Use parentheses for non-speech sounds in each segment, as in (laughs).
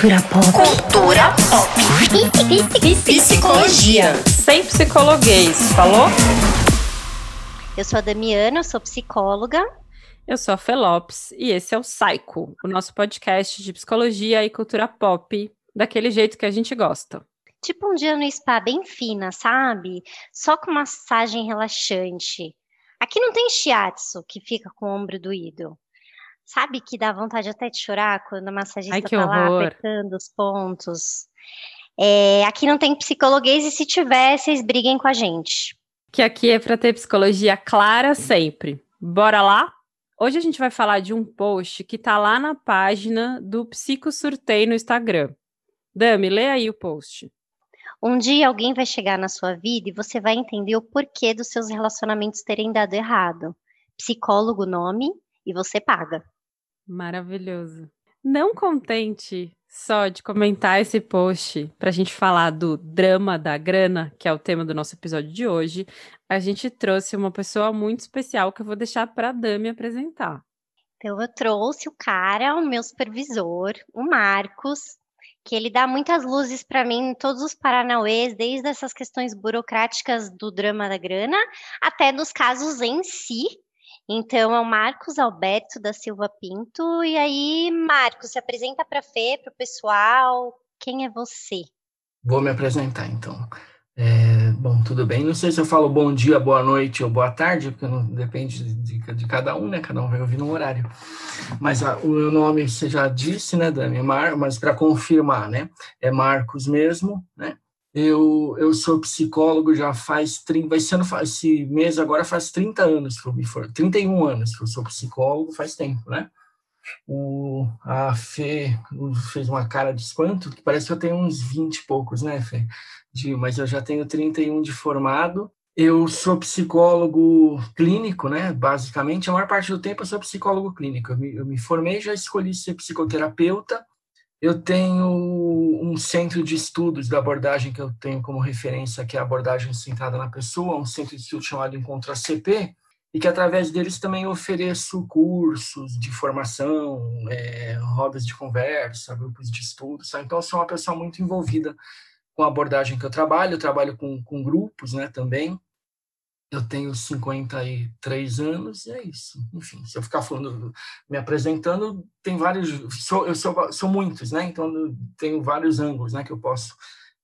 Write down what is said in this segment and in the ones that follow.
Cultura pop. Cultura pop. Psicologia. Sem psicologuês, falou? Eu sou a Damiana, eu sou psicóloga. Eu sou a Felopes e esse é o Psycho, o nosso podcast de psicologia e cultura pop, daquele jeito que a gente gosta. Tipo um dia no spa bem fina, sabe? Só com massagem relaxante. Aqui não tem shiatsu que fica com o ombro doído. Sabe que dá vontade até de chorar quando a massagista Ai, tá lá apertando os pontos. É, aqui não tem psicologuês e se tiver, vocês briguem com a gente. Que aqui é para ter psicologia clara sempre. Bora lá? Hoje a gente vai falar de um post que tá lá na página do Psico Surtei no Instagram. Dami, lê aí o post. Um dia alguém vai chegar na sua vida e você vai entender o porquê dos seus relacionamentos terem dado errado. Psicólogo nome e você paga. Maravilhoso. Não contente só de comentar esse post para a gente falar do drama da grana, que é o tema do nosso episódio de hoje, a gente trouxe uma pessoa muito especial que eu vou deixar para a Dami apresentar. Então eu trouxe o cara, o meu supervisor, o Marcos, que ele dá muitas luzes para mim em todos os paranauês, desde essas questões burocráticas do drama da grana até nos casos em si. Então é o Marcos Alberto da Silva Pinto. E aí, Marcos, se apresenta para a Fê, para o pessoal. Quem é você? Vou me apresentar, então. É, bom, tudo bem. Não sei se eu falo bom dia, boa noite ou boa tarde, porque não, depende de, de, cada um, né? Cada um vai ouvir no horário. Mas a, o meu nome você já disse, né, Dani? É Mar, mas para confirmar, né? É Marcos mesmo, né? Eu, eu sou psicólogo já faz 30, vai sendo esse mês agora faz 30 anos que eu me for, 31 anos que eu sou psicólogo, faz tempo, né? O, a Fê fez uma cara de espanto, que parece que eu tenho uns 20 e poucos, né, Fê? De, mas eu já tenho 31 de formado. Eu sou psicólogo clínico, né? Basicamente, a maior parte do tempo eu sou psicólogo clínico. Eu me, eu me formei, já escolhi ser psicoterapeuta. Eu tenho um centro de estudos da abordagem que eu tenho como referência, que é a abordagem centrada na pessoa, um centro de estudo chamado Encontro ACP, e que através deles também ofereço cursos de formação, é, rodas de conversa, grupos de estudos. Sabe? Então, eu sou uma pessoa muito envolvida com a abordagem que eu trabalho, eu trabalho com, com grupos né, também. Eu tenho 53 anos e é isso. Enfim, se eu ficar falando, me apresentando, tem vários. Sou, eu sou, sou muitos, né? Então, tenho vários ângulos né, que eu posso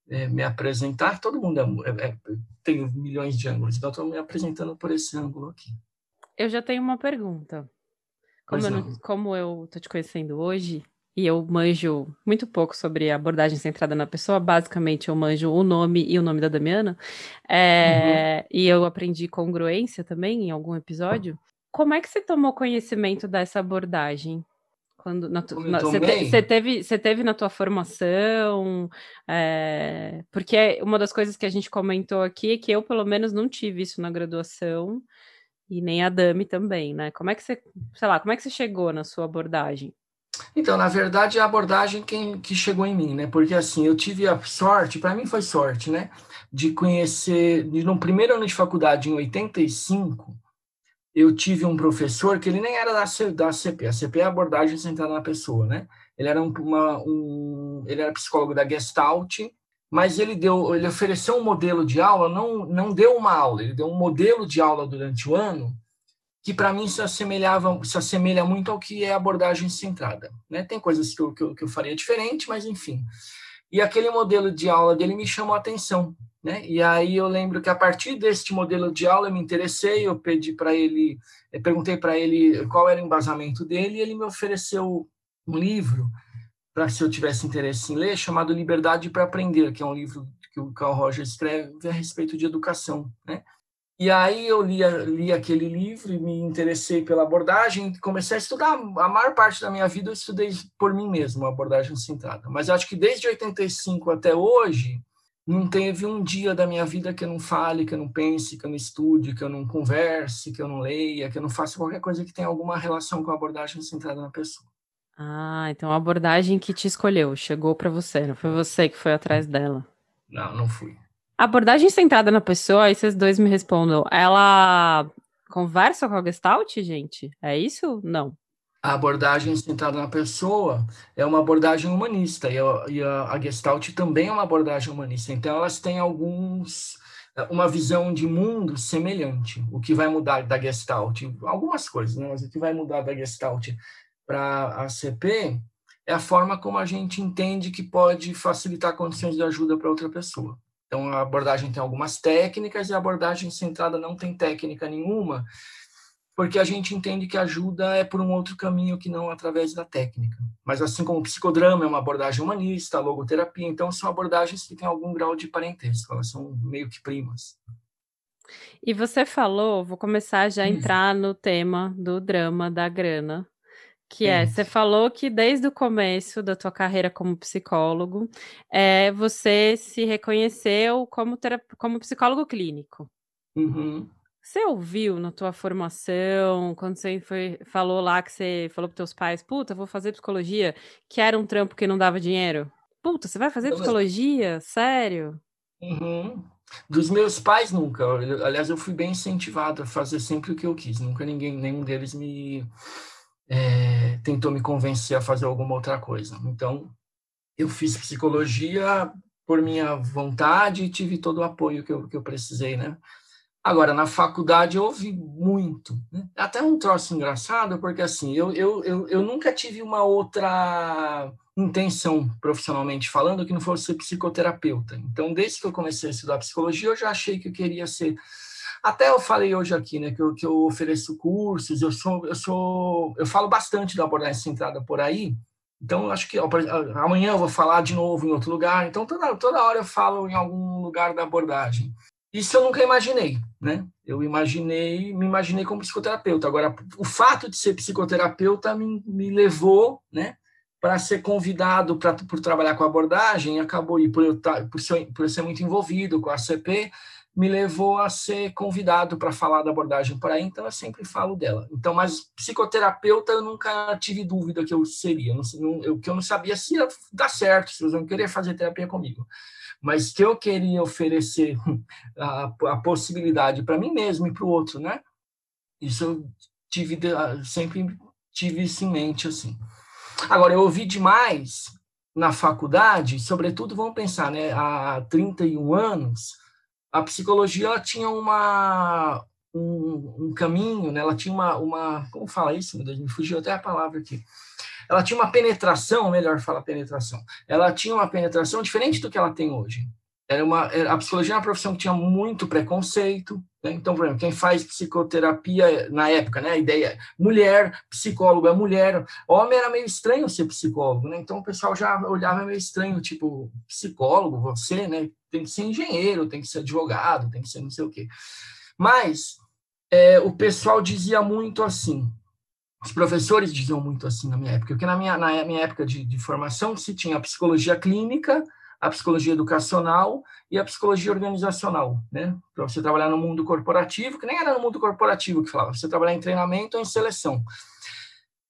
é, me apresentar. Todo mundo é, é, tem milhões de ângulos, então estou me apresentando por esse ângulo aqui. Eu já tenho uma pergunta. Como, eu, não, como eu tô te conhecendo hoje, e eu manjo muito pouco sobre abordagem centrada na pessoa, basicamente eu manjo o nome e o nome da Damiana, é, uhum. e eu aprendi congruência também em algum episódio. Como é que você tomou conhecimento dessa abordagem? Quando você, te, teve, você teve na tua formação, é, porque uma das coisas que a gente comentou aqui é que eu, pelo menos, não tive isso na graduação, e nem a Dami também, né? Como é que você, sei lá, como é que você chegou na sua abordagem? Então, na verdade, a abordagem quem, que chegou em mim, né? Porque assim, eu tive a sorte, para mim foi sorte, né? De conhecer, de, no primeiro ano de faculdade, em 85, eu tive um professor que ele nem era da, da CP, a CP é a abordagem centrada na pessoa, né? Ele era um, uma, um, ele era psicólogo da Gestalt, mas ele deu, ele ofereceu um modelo de aula, não, não deu uma aula, ele deu um modelo de aula durante o ano que para mim se assemelhava, se assemelha muito ao que é abordagem centrada. Né? Tem coisas que eu, que, eu, que eu faria diferente, mas enfim. E aquele modelo de aula dele me chamou a atenção. Né? E aí eu lembro que a partir deste modelo de aula eu me interessei, eu pedi para ele, perguntei para ele qual era o embasamento dele, e ele me ofereceu um livro para se eu tivesse interesse em ler, chamado Liberdade para Aprender, que é um livro que o Carl Rogers escreve a respeito de educação, né? E aí eu li, li aquele livro e me interessei pela abordagem, comecei a estudar. A maior parte da minha vida eu estudei por mim mesmo, a abordagem centrada. Mas acho que desde 85 até hoje, não teve um dia da minha vida que eu não fale, que eu não pense, que eu não estude, que eu não converse, que eu não leia, que eu não faça qualquer coisa que tenha alguma relação com a abordagem centrada na pessoa. Ah, então a abordagem que te escolheu, chegou para você, não foi você que foi atrás dela. Não, não fui. A abordagem centrada na pessoa, aí vocês dois me respondam, ela conversa com a Gestalt, gente? É isso? Não. a abordagem centrada na pessoa é uma abordagem humanista e a, e a, Gestalt também é uma abordagem humanista. Então, elas têm alguns uma visão de mundo semelhante. O que vai mudar da Gestalt, algumas coisas, né? mas o que vai mudar da Gestalt para a CP é a forma como a gente entende que pode facilitar condições de ajuda para outra pessoa. Então, a abordagem tem algumas técnicas e a abordagem centrada não tem técnica nenhuma, porque a gente entende que ajuda é por um outro caminho que não através da técnica. Mas assim como o psicodrama é uma abordagem humanista, a logoterapia, então são abordagens que têm algum grau de parentesco, elas são meio que primas. E você falou, vou começar já a hum. entrar no tema do drama da grana, que é, você falou que desde o começo da tua carreira como psicólogo, é, você se reconheceu como, como psicólogo clínico. Uhum. Você ouviu na tua formação, quando você foi, falou lá que você falou para teus pais, puta, vou fazer psicologia, que era um trampo que não dava dinheiro? Puta, você vai fazer psicologia? Sério? Uhum. Dos meus pais, nunca. Aliás, eu fui bem incentivado a fazer sempre o que eu quis. Nunca ninguém, nenhum deles me é, tentou me convencer a fazer alguma outra coisa. Então, eu fiz psicologia por minha vontade e tive todo o apoio que eu, que eu precisei, né? Agora, na faculdade eu ouvi muito. Né? Até um troço engraçado, porque assim, eu, eu, eu, eu nunca tive uma outra intenção, profissionalmente falando, que não fosse ser psicoterapeuta. Então, desde que eu comecei a estudar psicologia, eu já achei que eu queria ser. Até eu falei hoje aqui, né, que eu, que eu ofereço cursos, eu sou, eu sou, eu falo bastante da abordagem centrada por aí. Então, acho que ó, amanhã eu vou falar de novo em outro lugar. Então, toda, toda hora eu falo em algum lugar da abordagem. Isso eu nunca imaginei, né? Eu imaginei, me imaginei como psicoterapeuta. Agora, o fato de ser psicoterapeuta me, me levou, né, para ser convidado para por trabalhar com abordagem, acabou e por eu por ser, por ser muito envolvido com a CP, me levou a ser convidado para falar da abordagem por aí, então eu sempre falo dela. Então, mas psicoterapeuta eu nunca tive dúvida que eu seria, não, não, eu, que eu não sabia se ia dar certo, se eles vão querer fazer terapia comigo mas que eu queria oferecer (laughs) a, a possibilidade para mim mesmo e para o outro, né? Isso eu tive sempre tive isso em mente assim. Agora eu ouvi demais na faculdade, sobretudo vamos pensar, né, há 31 anos, a psicologia ela tinha uma um, um caminho, né? Ela tinha uma uma como fala isso, meu Deus, me fugiu até a palavra aqui ela tinha uma penetração, melhor falar penetração, ela tinha uma penetração diferente do que ela tem hoje. Era uma, a psicologia é uma profissão que tinha muito preconceito. Né? Então, por exemplo, quem faz psicoterapia na época, né? a ideia é mulher, psicólogo é mulher. Homem era meio estranho ser psicólogo, né? então o pessoal já olhava meio estranho, tipo, psicólogo, você, né? tem que ser engenheiro, tem que ser advogado, tem que ser não sei o quê. Mas é, o pessoal dizia muito assim, os professores diziam muito assim na minha época, porque na minha, na minha época de, de formação se tinha psicologia clínica, a psicologia educacional e a psicologia organizacional, né? Para você trabalhar no mundo corporativo, que nem era no mundo corporativo que falava, você trabalhar em treinamento ou em seleção.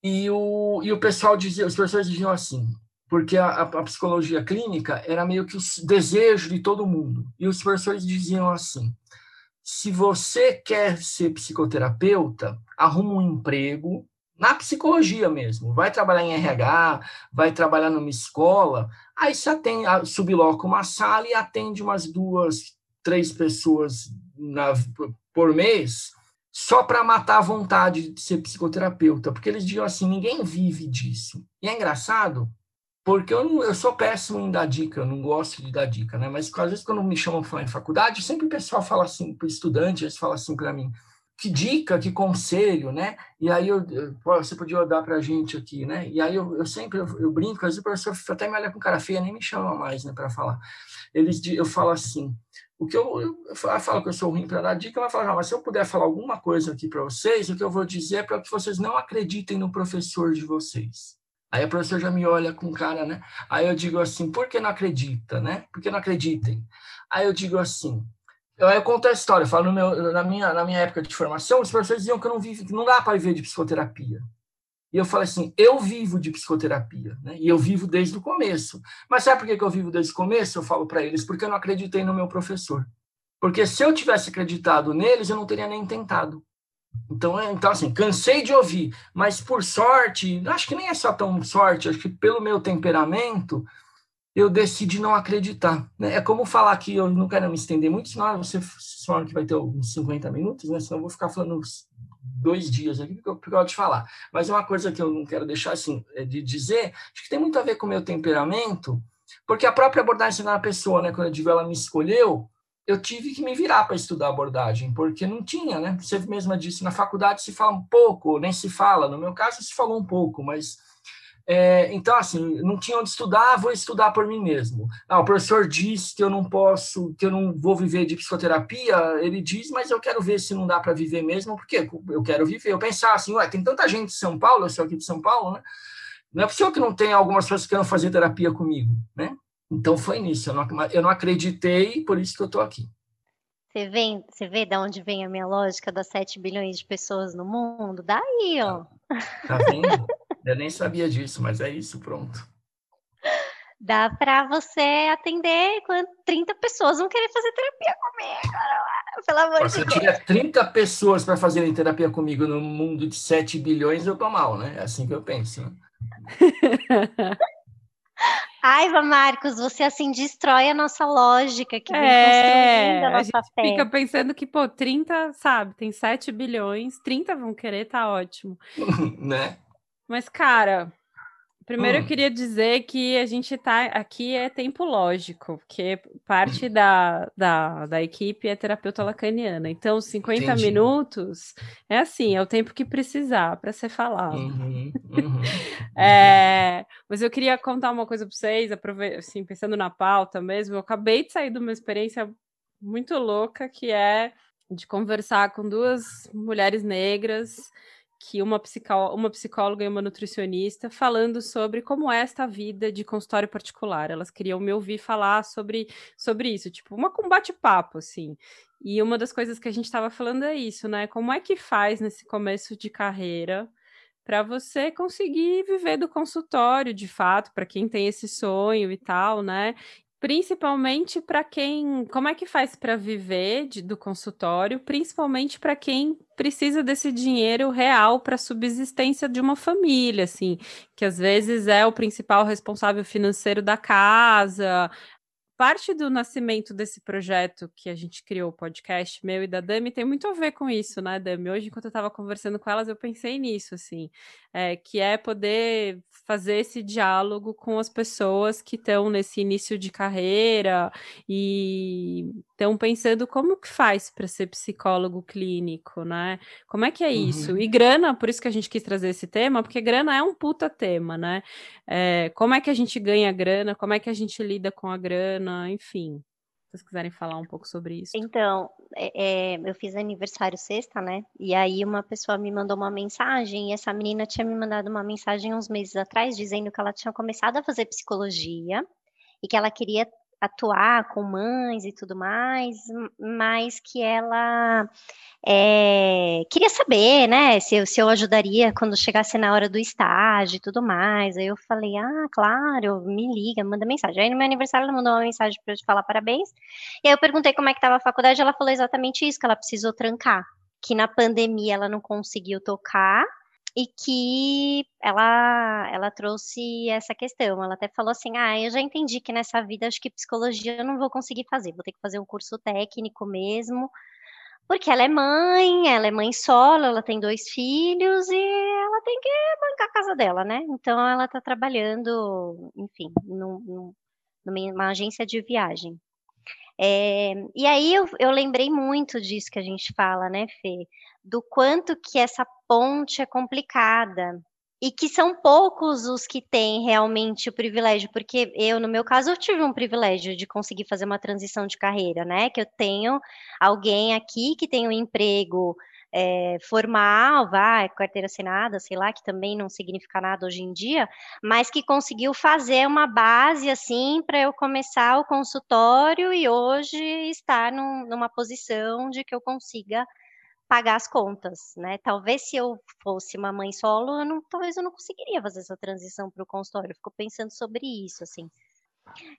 E o, e o pessoal dizia, os professores diziam assim, porque a, a, psicologia clínica era meio que o desejo de todo mundo. E os professores diziam assim: se você quer ser psicoterapeuta, arruma um emprego na psicologia mesmo, vai trabalhar em RH, vai trabalhar numa escola, aí você atende, subloca uma sala e atende umas duas, três pessoas na, por mês, só para matar a vontade de ser psicoterapeuta, porque eles diziam assim, ninguém vive disso. E é engraçado, porque eu, não, eu sou péssimo em dar dica, eu não gosto de dar dica, né? Mas às vezes quando me chamam para falar em faculdade, sempre o pessoal fala assim, para estudante, eles falam assim para mim, que dica, que conselho, né? E aí eu, você podia dar para a gente aqui, né? E aí eu, eu sempre eu, eu brinco, às vezes o professor até me olha com cara feia, nem me chama mais, né, para falar. Eles eu falo assim, o que eu, eu, eu falo que eu sou ruim para dar dica, ela fala, ah, mas se eu puder falar alguma coisa aqui para vocês, o que eu vou dizer é para que vocês não acreditem no professor de vocês. Aí a professora já me olha com cara, né? Aí eu digo assim, por que não acredita, né? Por que não acreditem? Aí eu digo assim, eu, eu conto a história, eu falo meu, na, minha, na minha época de formação, os professores diziam que eu não vivo, que não dá para viver de psicoterapia. E eu falei assim, eu vivo de psicoterapia, né? E eu vivo desde o começo. Mas sabe por que eu vivo desde o começo? Eu falo para eles, porque eu não acreditei no meu professor. Porque se eu tivesse acreditado neles, eu não teria nem tentado. Então, é, então, assim, cansei de ouvir, mas por sorte, acho que nem é só tão sorte, acho que pelo meu temperamento, eu decidi não acreditar. Né? É como falar que eu não quero me estender muito, senão você fala que vai ter uns 50 minutos, né? senão eu vou ficar falando dois dias aqui, porque eu, eu te falar. Mas é uma coisa que eu não quero deixar assim, é de dizer, acho que tem muito a ver com o meu temperamento, porque a própria abordagem da pessoa, né, quando eu digo ela me escolheu, eu tive que me virar para estudar abordagem, porque não tinha, né? Você mesma disse, na faculdade se fala um pouco, nem se fala. No meu caso, se falou um pouco, mas. É, então, assim, não tinha onde estudar, vou estudar por mim mesmo. Ah, o professor diz que eu não posso, que eu não vou viver de psicoterapia, ele diz, mas eu quero ver se não dá para viver mesmo, porque eu quero viver. Eu pensar assim, ué, tem tanta gente de São Paulo, eu sou aqui de São Paulo, né? Não é possível que não tenha algumas pessoas que queiram fazer terapia comigo, né? Então foi nisso, eu não, eu não acreditei, por isso que eu estou aqui. Você vê, você vê de onde vem a minha lógica das 7 bilhões de pessoas no mundo? Daí, ó. Tá vendo? (laughs) eu nem sabia disso, mas é isso, pronto. Dá para você atender quando 30 pessoas vão querer fazer terapia comigo. Pelo amor Nossa, de Deus. Se eu tiver 30 pessoas para fazerem terapia comigo no mundo de 7 bilhões, eu tô mal, né? É assim que eu penso. Né? (laughs) Aiva, Marcos, você assim destrói a nossa lógica que vem é, a nossa a gente fé. Fica pensando que, pô, 30, sabe, tem 7 bilhões, 30 vão querer, tá ótimo. (laughs) né? Mas, cara, Primeiro, hum. eu queria dizer que a gente está aqui é tempo lógico, porque parte da, da, da equipe é terapeuta lacaniana. Então, 50 Entendi. minutos é assim, é o tempo que precisar para ser falado. Uhum, (laughs) uhum, é, mas eu queria contar uma coisa para vocês, assim, pensando na pauta mesmo. Eu acabei de sair de uma experiência muito louca que é de conversar com duas mulheres negras que uma, uma psicóloga e uma nutricionista falando sobre como é esta vida de consultório particular. Elas queriam me ouvir falar sobre, sobre isso, tipo, uma combate papo assim. E uma das coisas que a gente estava falando é isso, né? Como é que faz nesse começo de carreira para você conseguir viver do consultório, de fato, para quem tem esse sonho e tal, né? Principalmente para quem. Como é que faz para viver de, do consultório? Principalmente para quem precisa desse dinheiro real para a subsistência de uma família, assim, que às vezes é o principal responsável financeiro da casa, parte do nascimento desse projeto que a gente criou, o podcast meu e da Dami, tem muito a ver com isso, né, Dami? Hoje, enquanto eu estava conversando com elas, eu pensei nisso, assim, é, que é poder fazer esse diálogo com as pessoas que estão nesse início de carreira e estão pensando como que faz para ser psicólogo clínico, né? Como é que é isso? Uhum. E grana, por isso que a gente quis trazer esse tema, porque grana é um puta tema, né? É, como é que a gente ganha grana? Como é que a gente lida com a grana? Enfim. Se vocês quiserem falar um pouco sobre isso. Então, é, é, eu fiz aniversário sexta, né? E aí uma pessoa me mandou uma mensagem, e essa menina tinha me mandado uma mensagem uns meses atrás, dizendo que ela tinha começado a fazer psicologia e que ela queria atuar com mães e tudo mais, mas que ela é, queria saber, né, se eu, se eu ajudaria quando chegasse na hora do estágio e tudo mais. Aí eu falei, ah, claro, me liga, manda mensagem. Aí no meu aniversário ela mandou uma mensagem para eu te falar parabéns. E aí eu perguntei como é que estava a faculdade, ela falou exatamente isso, que ela precisou trancar, que na pandemia ela não conseguiu tocar e que ela, ela trouxe essa questão. Ela até falou assim: ah, eu já entendi que nessa vida acho que psicologia eu não vou conseguir fazer, vou ter que fazer um curso técnico mesmo, porque ela é mãe, ela é mãe solo, ela tem dois filhos e ela tem que bancar a casa dela, né? Então ela está trabalhando, enfim, num, numa agência de viagem. É, e aí eu, eu lembrei muito disso que a gente fala, né, Fê? Do quanto que essa ponte é complicada. E que são poucos os que têm realmente o privilégio, porque eu, no meu caso, eu tive um privilégio de conseguir fazer uma transição de carreira, né? Que eu tenho alguém aqui que tem um emprego é, formal, vai, carteira assinada, sei lá, que também não significa nada hoje em dia, mas que conseguiu fazer uma base assim para eu começar o consultório e hoje estar num, numa posição de que eu consiga pagar as contas, né? Talvez se eu fosse uma mãe solo, eu não, talvez eu não conseguiria fazer essa transição para o consultório. Eu fico pensando sobre isso, assim.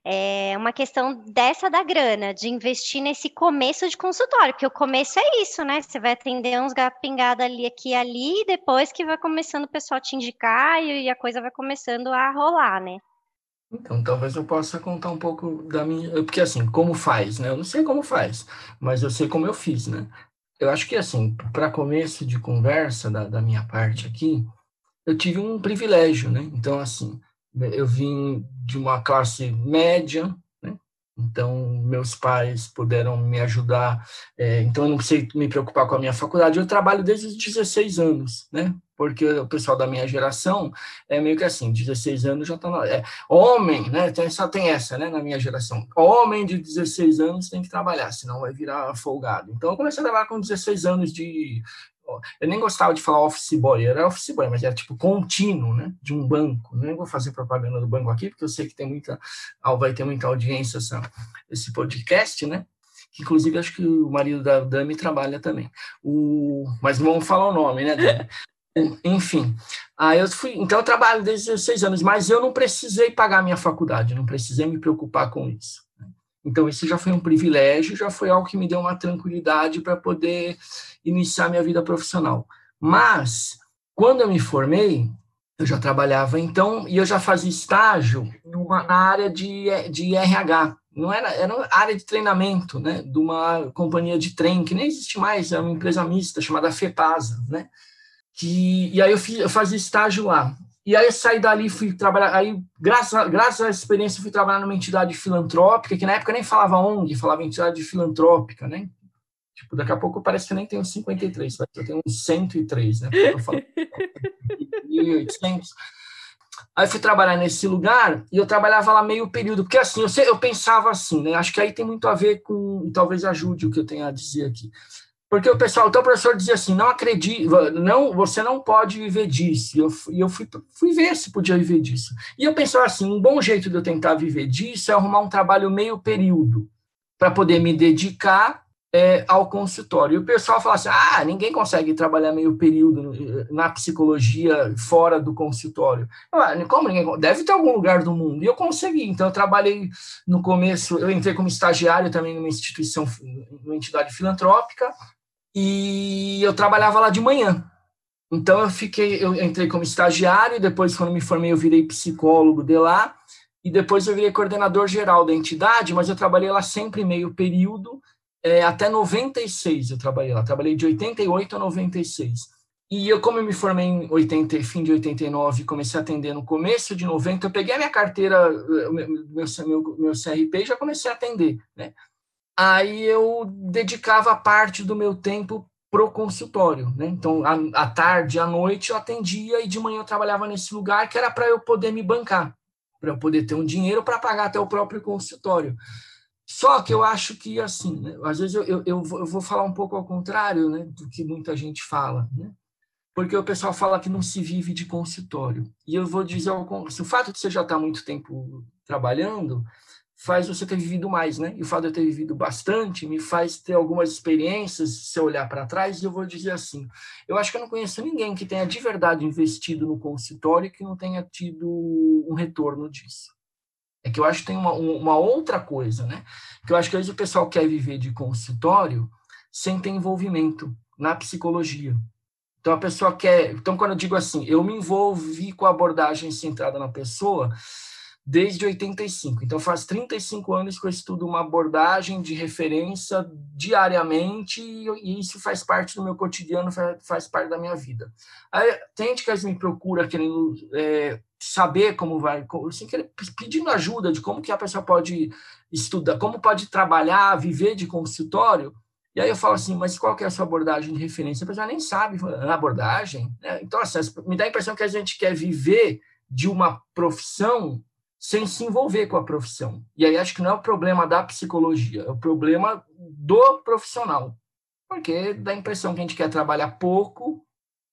é uma questão dessa da grana, de investir nesse começo de consultório, porque o começo é isso, né? Você vai atender uns pingados ali, aqui e ali, e depois que vai começando o pessoal te indicar e a coisa vai começando a rolar, né? Então, talvez eu possa contar um pouco da minha. Porque, assim, como faz, né? Eu não sei como faz, mas eu sei como eu fiz, né? Eu acho que, assim, para começo de conversa da, da minha parte aqui, eu tive um privilégio, né? Então, assim, eu vim de uma classe média? Então meus pais puderam me ajudar, é, então eu não precisei me preocupar com a minha faculdade. Eu trabalho desde os 16 anos, né? Porque o pessoal da minha geração é meio que assim, 16 anos já está é, homem, né? Tem, só tem essa, né? Na minha geração, homem de 16 anos tem que trabalhar, senão vai virar folgado. Então eu comecei a trabalhar com 16 anos de eu nem gostava de falar office boy, era office boy, mas era tipo contínuo, né, de um banco. Nem vou fazer propaganda do banco aqui, porque eu sei que tem muita, vai ter muita audiência essa, esse podcast, né? Que inclusive acho que o marido da Dami trabalha também. O, mas não vamos falar o nome, né? Dami? (laughs) Enfim, aí eu fui, então eu trabalho desde 16 anos, mas eu não precisei pagar minha faculdade, não precisei me preocupar com isso. Então, isso já foi um privilégio, já foi algo que me deu uma tranquilidade para poder iniciar minha vida profissional. Mas, quando eu me formei, eu já trabalhava então, e eu já fazia estágio numa, na área de, de RH. Não era, era área de treinamento, né, de uma companhia de trem, que nem existe mais, é uma empresa mista chamada FEPASA, né? Que, e aí eu, fiz, eu fazia estágio lá. E aí saí dali, fui trabalhar, aí graças graças essa experiência fui trabalhar numa entidade filantrópica, que na época nem falava ONG, falava entidade filantrópica, né? Tipo, daqui a pouco parece que nem tenho 53, eu tenho uns 103, né? Eu falo (laughs) 1.800. Aí fui trabalhar nesse lugar e eu trabalhava lá meio período, porque assim, eu, eu pensava assim, né? Acho que aí tem muito a ver com, talvez ajude o que eu tenho a dizer aqui. Porque o pessoal, então o professor dizia assim, não acredite, não, você não pode viver disso. E eu, eu fui, fui ver se podia viver disso. E eu pensava assim, um bom jeito de eu tentar viver disso é arrumar um trabalho meio período, para poder me dedicar é, ao consultório. E o pessoal fala assim, ah, ninguém consegue trabalhar meio período na psicologia fora do consultório. Eu, ah, como ninguém? Deve ter algum lugar do mundo. E eu consegui. Então, eu trabalhei no começo, eu entrei como estagiário também numa instituição, numa entidade filantrópica, e eu trabalhava lá de manhã. Então eu fiquei, eu entrei como estagiário, depois quando me formei eu virei psicólogo de lá, e depois eu virei coordenador geral da entidade, mas eu trabalhei lá sempre meio período, é, até 96 eu trabalhei lá, trabalhei de 88 a 96. E eu, como eu me formei em 80, fim de 89, comecei a atender no começo de 90, eu peguei a minha carteira, meu, meu, meu, meu CRP e já comecei a atender, né? Aí eu dedicava parte do meu tempo pro consultório, né? Então, à, tarde, à noite eu atendia e de manhã eu trabalhava nesse lugar que era para eu poder me bancar, para eu poder ter um dinheiro para pagar até o próprio consultório. Só que eu acho que, assim, né? às vezes eu, eu, eu, vou falar um pouco ao contrário né, do que muita gente fala, né? Porque o pessoal fala que não se vive de consultório. E eu vou dizer, o fato de você já estar tá muito tempo trabalhando, faz você ter vivido mais, né? E o fato de eu ter vivido bastante me faz ter algumas experiências, se eu olhar para trás, eu vou dizer assim, eu acho que eu não conheço ninguém que tenha de verdade investido no consultório que não tenha tido um retorno disso. É que eu acho que tem uma, uma outra coisa, né? Que eu acho que às vezes o pessoal quer viver de consultório sem ter envolvimento na psicologia. Então a pessoa quer. Então, quando eu digo assim, eu me envolvi com a abordagem centrada na pessoa, desde 85. Então, faz 35 anos que eu estudo uma abordagem de referência diariamente e isso faz parte do meu cotidiano, faz, parte da minha vida. Aí, tem gente que me procura querendo é, saber como vai, assim, pedindo ajuda de como que a pessoa pode estudar, como pode trabalhar, viver de consultório. E aí eu falo assim, mas qual que é a sua abordagem de referência? A pessoa nem sabe a abordagem. Né? Então, assim, me dá a impressão que a gente quer viver de uma profissão sem se envolver com a profissão. E aí acho que não é o problema da psicologia, é o problema do profissional. Porque dá a impressão que a gente quer trabalhar pouco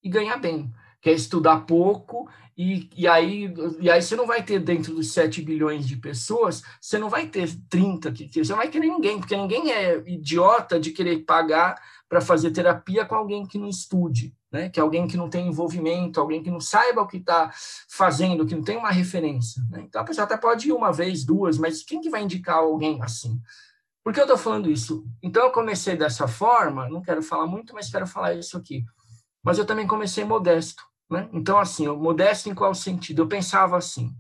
e ganhar bem. Quer estudar pouco e, e, aí, e aí você não vai ter dentro dos 7 bilhões de pessoas, você não vai ter 30 que você não vai querer ninguém, porque ninguém é idiota de querer pagar para fazer terapia com alguém que não estude, né? que é alguém que não tem envolvimento, alguém que não saiba o que está fazendo, que não tem uma referência. Né? Então a pessoa até pode ir uma vez, duas, mas quem que vai indicar alguém assim? Por que eu estou falando isso? Então eu comecei dessa forma, não quero falar muito, mas quero falar isso aqui. Mas eu também comecei modesto. Né? Então, assim, eu, modesto em qual sentido? Eu pensava assim,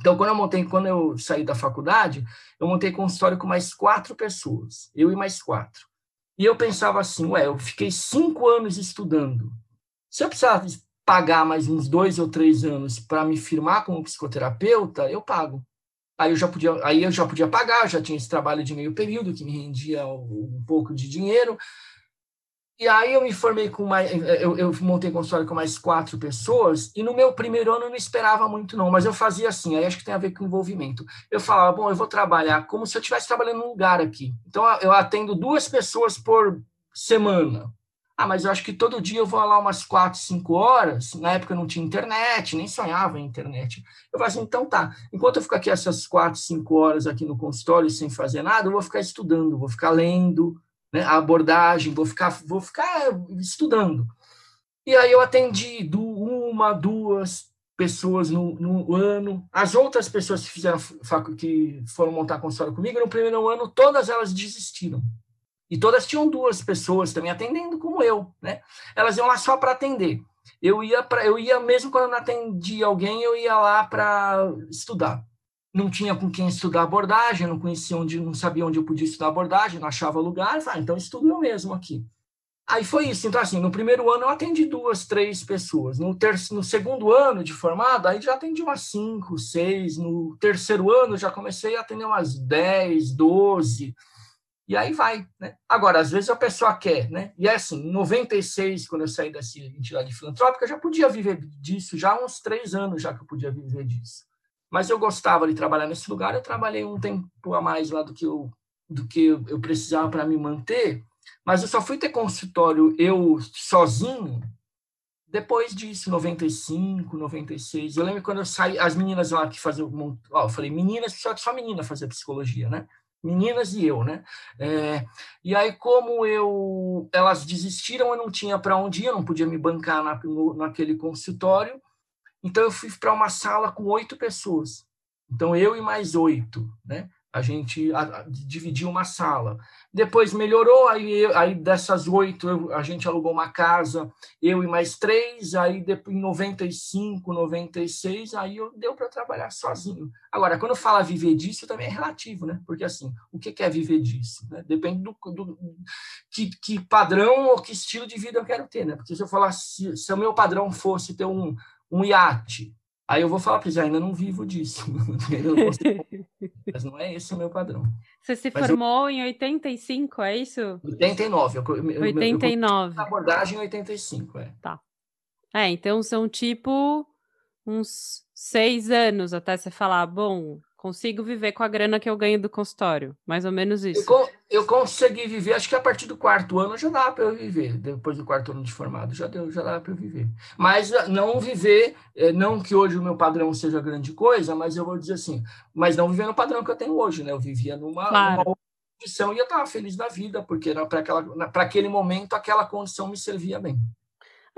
então, quando eu montei, quando eu saí da faculdade, eu montei consultório com mais quatro pessoas, eu e mais quatro. E eu pensava assim, ué, eu fiquei cinco anos estudando. Se eu precisar pagar mais uns dois ou três anos para me firmar como psicoterapeuta, eu pago. Aí eu já podia, aí eu já podia pagar, já tinha esse trabalho de meio período que me rendia um pouco de dinheiro. E aí eu me formei com mais, eu, eu montei consultório com mais quatro pessoas, e no meu primeiro ano eu não esperava muito não, mas eu fazia assim, aí acho que tem a ver com envolvimento. Eu falava, bom, eu vou trabalhar como se eu estivesse trabalhando num lugar aqui. Então eu atendo duas pessoas por semana. Ah, mas eu acho que todo dia eu vou lá umas quatro, cinco horas. Na época não tinha internet, nem sonhava em internet. Eu falei assim, então tá. Enquanto eu fico aqui essas quatro, cinco horas aqui no consultório sem fazer nada, eu vou ficar estudando, vou ficar lendo, né, a abordagem, vou ficar, vou ficar estudando. E aí eu atendi do, uma, duas pessoas no, no, ano. As outras pessoas que fizeram que foram montar consultório comigo, no primeiro ano, todas elas desistiram. E todas tinham duas pessoas também atendendo como eu, né? Elas iam lá só para atender. Eu ia para eu ia mesmo quando eu não atendia alguém, eu ia lá para estudar não tinha com quem estudar abordagem, não conhecia onde, não sabia onde eu podia estudar abordagem, não achava lugar, ah, então estudo eu mesmo aqui. Aí foi isso. Então, assim, no primeiro ano eu atendi duas, três pessoas. No, no segundo ano de formado, aí já atendi umas cinco, seis. No terceiro ano já comecei a atender umas dez, doze. E aí vai, né? Agora, às vezes a pessoa quer, né? E é assim, em 96, quando eu saí dessa entidade filantrópica, eu já podia viver disso, já há uns três anos já que eu podia viver disso mas eu gostava de trabalhar nesse lugar, eu trabalhei um tempo a mais lá do que eu, do que eu precisava para me manter, mas eu só fui ter consultório eu sozinho depois disso, 95, 96. Eu lembro quando eu saí, as meninas lá que faziam, ó, eu falei, meninas, só só menina fazia psicologia, né? Meninas e eu, né? É, e aí, como eu, elas desistiram, eu não tinha para onde ir, eu não podia me bancar na, no, naquele consultório. Então eu fui para uma sala com oito pessoas. Então eu e mais oito, né? A gente a, a, dividiu uma sala. Depois melhorou, aí, aí dessas oito eu, a gente alugou uma casa, eu e mais três. Aí depois, em 95, 96, aí eu deu para trabalhar sozinho. Agora, quando fala viver disso, também é relativo, né? Porque assim, o que é viver disso? Né? Depende do, do que, que, padrão ou que estilo de vida eu quero ter, né? Porque se eu falar se, se o meu padrão fosse ter um um iate. Aí eu vou falar para eles, ainda não vivo disso. (laughs) mas não é esse o meu padrão. Você se mas formou eu... em 85, é isso? 89. Eu, 89. Eu, abordagem em 85, é. Tá. É, então são tipo uns seis anos até você falar, bom, Consigo viver com a grana que eu ganho do consultório, mais ou menos isso. Eu, eu consegui viver, acho que a partir do quarto ano já dá para eu viver. Depois do quarto ano de formado já deu, já dá para eu viver. Mas ah, não viver, eh, não que hoje o meu padrão seja grande coisa, mas eu vou dizer assim, mas não viver no padrão que eu tenho hoje, né? Eu vivia numa, claro. numa condição e eu estava feliz da vida, porque para aquele momento aquela condição me servia bem.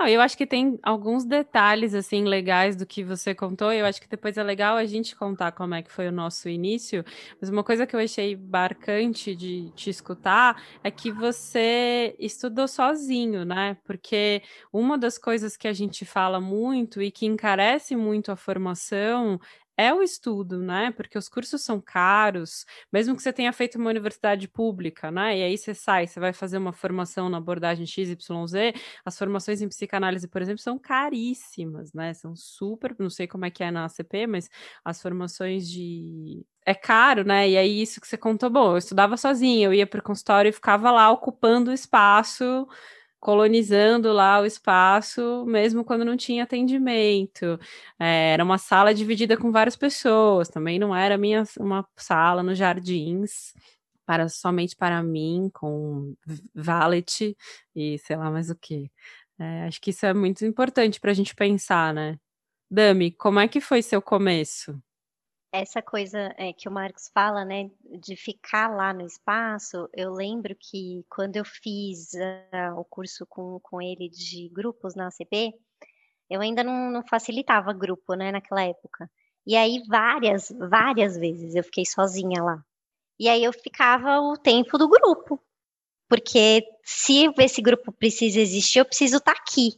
Ah, eu acho que tem alguns detalhes assim legais do que você contou. Eu acho que depois é legal a gente contar como é que foi o nosso início. Mas uma coisa que eu achei marcante de te escutar é que você estudou sozinho, né? Porque uma das coisas que a gente fala muito e que encarece muito a formação é o estudo, né? Porque os cursos são caros, mesmo que você tenha feito uma universidade pública, né? E aí você sai, você vai fazer uma formação na abordagem XYZ, as formações em psicanálise, por exemplo, são caríssimas, né? São super, não sei como é que é na ACP, mas as formações de é caro, né? E aí isso que você contou, bom, eu estudava sozinha, eu ia para o consultório e ficava lá ocupando o espaço colonizando lá o espaço, mesmo quando não tinha atendimento. É, era uma sala dividida com várias pessoas, também não era minha uma sala nos jardins para somente para mim, com valet e sei lá mais o que. É, acho que isso é muito importante para a gente pensar, né? Dami, como é que foi seu começo? Essa coisa é, que o Marcos fala, né, de ficar lá no espaço, eu lembro que quando eu fiz uh, o curso com, com ele de grupos na ACP, eu ainda não, não facilitava grupo, né, naquela época. E aí, várias, várias vezes eu fiquei sozinha lá. E aí eu ficava o tempo do grupo. Porque se esse grupo precisa existir, eu preciso estar tá aqui.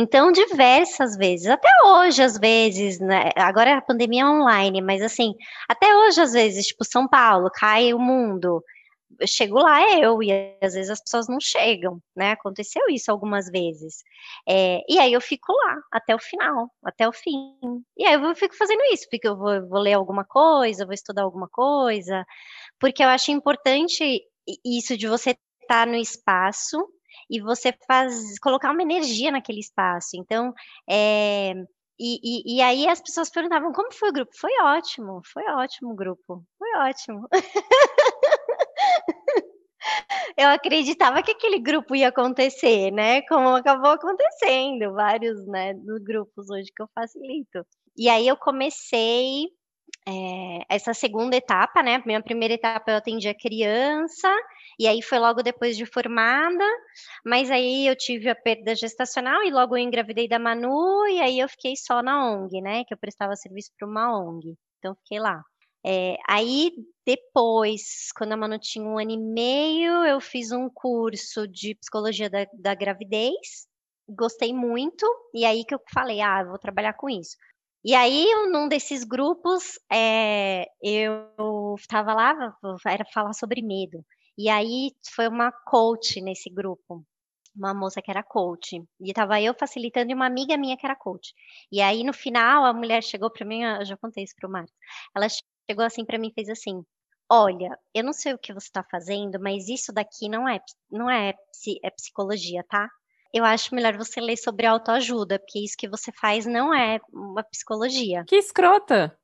Então, diversas vezes, até hoje, às vezes, né? agora a pandemia é online, mas assim, até hoje, às vezes, tipo, São Paulo, cai o mundo, eu chego lá eu, e às vezes as pessoas não chegam, né? Aconteceu isso algumas vezes. É, e aí eu fico lá até o final, até o fim. E aí eu fico fazendo isso, porque eu vou, vou ler alguma coisa, vou estudar alguma coisa, porque eu acho importante isso de você estar no espaço e você faz colocar uma energia naquele espaço. Então, é, e, e, e, aí as pessoas perguntavam como foi o grupo? Foi ótimo, foi ótimo o grupo, foi ótimo. (laughs) Eu acreditava que aquele grupo ia acontecer, né? Como acabou acontecendo, vários, né, dos grupos hoje que eu facilito. E aí eu comecei é, essa segunda etapa, né? Minha primeira etapa eu atendi a criança, e aí foi logo depois de formada, mas aí eu tive a perda gestacional e logo eu engravidei da Manu, e aí eu fiquei só na ONG, né? Que eu prestava serviço para uma ONG. Então fiquei lá. É, aí depois, quando a Manu tinha um ano e meio, eu fiz um curso de psicologia da, da gravidez, gostei muito, e aí que eu falei, ah, vou trabalhar com isso. E aí, num desses grupos, é, eu estava lá, era falar sobre medo. E aí foi uma coach nesse grupo, uma moça que era coach. E estava eu facilitando e uma amiga minha que era coach. E aí, no final, a mulher chegou para mim, eu já contei isso para o Marcos. Ela chegou assim para mim e fez assim: Olha, eu não sei o que você está fazendo, mas isso daqui não é, não é, é psicologia, tá? eu acho melhor você ler sobre autoajuda, porque isso que você faz não é uma psicologia. Que escrota!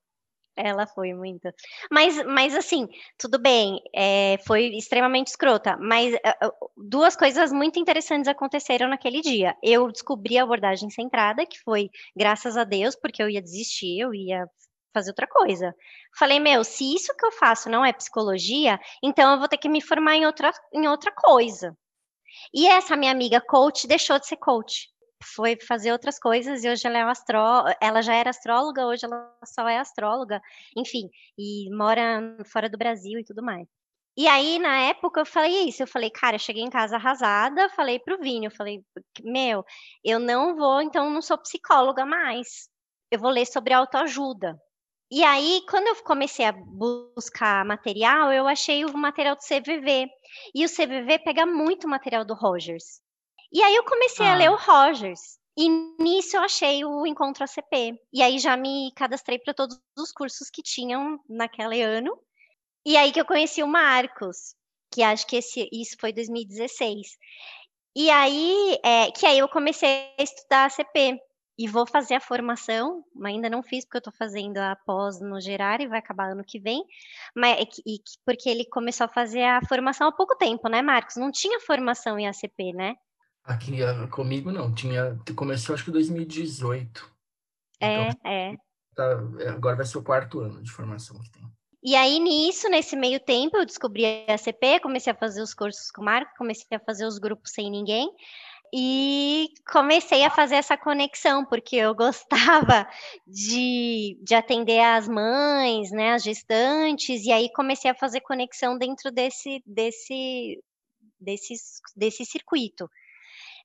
Ela foi muito. Mas, mas assim, tudo bem, é, foi extremamente escrota. Mas uh, duas coisas muito interessantes aconteceram naquele dia. Eu descobri a abordagem centrada, que foi graças a Deus, porque eu ia desistir, eu ia fazer outra coisa. Falei, meu, se isso que eu faço não é psicologia, então eu vou ter que me formar em outra, em outra coisa. E essa minha amiga coach deixou de ser coach. Foi fazer outras coisas e hoje ela é astro... ela já era astróloga, hoje ela só é astróloga, enfim, e mora fora do Brasil e tudo mais. E aí, na época, eu falei isso. Eu falei, cara, eu cheguei em casa arrasada, falei pro Vini, eu falei, meu, eu não vou, então não sou psicóloga mais. Eu vou ler sobre autoajuda. E aí, quando eu comecei a buscar material, eu achei o material do CVV. E o CVV pega muito material do Rogers. E aí eu comecei ah. a ler o Rogers. E nisso eu achei o Encontro ACP. E aí já me cadastrei para todos os cursos que tinham naquele ano. E aí que eu conheci o Marcos, que acho que esse, isso foi 2016. E aí, é, que aí eu comecei a estudar ACP e vou fazer a formação, ainda não fiz porque eu estou fazendo a pós no Gerar e vai acabar ano que vem, mas e, porque ele começou a fazer a formação há pouco tempo, né, Marcos? Não tinha formação em ACP, né? Aqui ah, comigo não, tinha, começou acho que 2018. É, então, é. Tá, é, agora vai ser o quarto ano de formação que tem. E aí, nisso, nesse meio tempo, eu descobri a ACP, comecei a fazer os cursos com o Marco, comecei a fazer os grupos sem ninguém. E comecei a fazer essa conexão, porque eu (laughs) gostava de, de atender as mães, né, as gestantes, e aí comecei a fazer conexão dentro desse, desse, desse, desse circuito.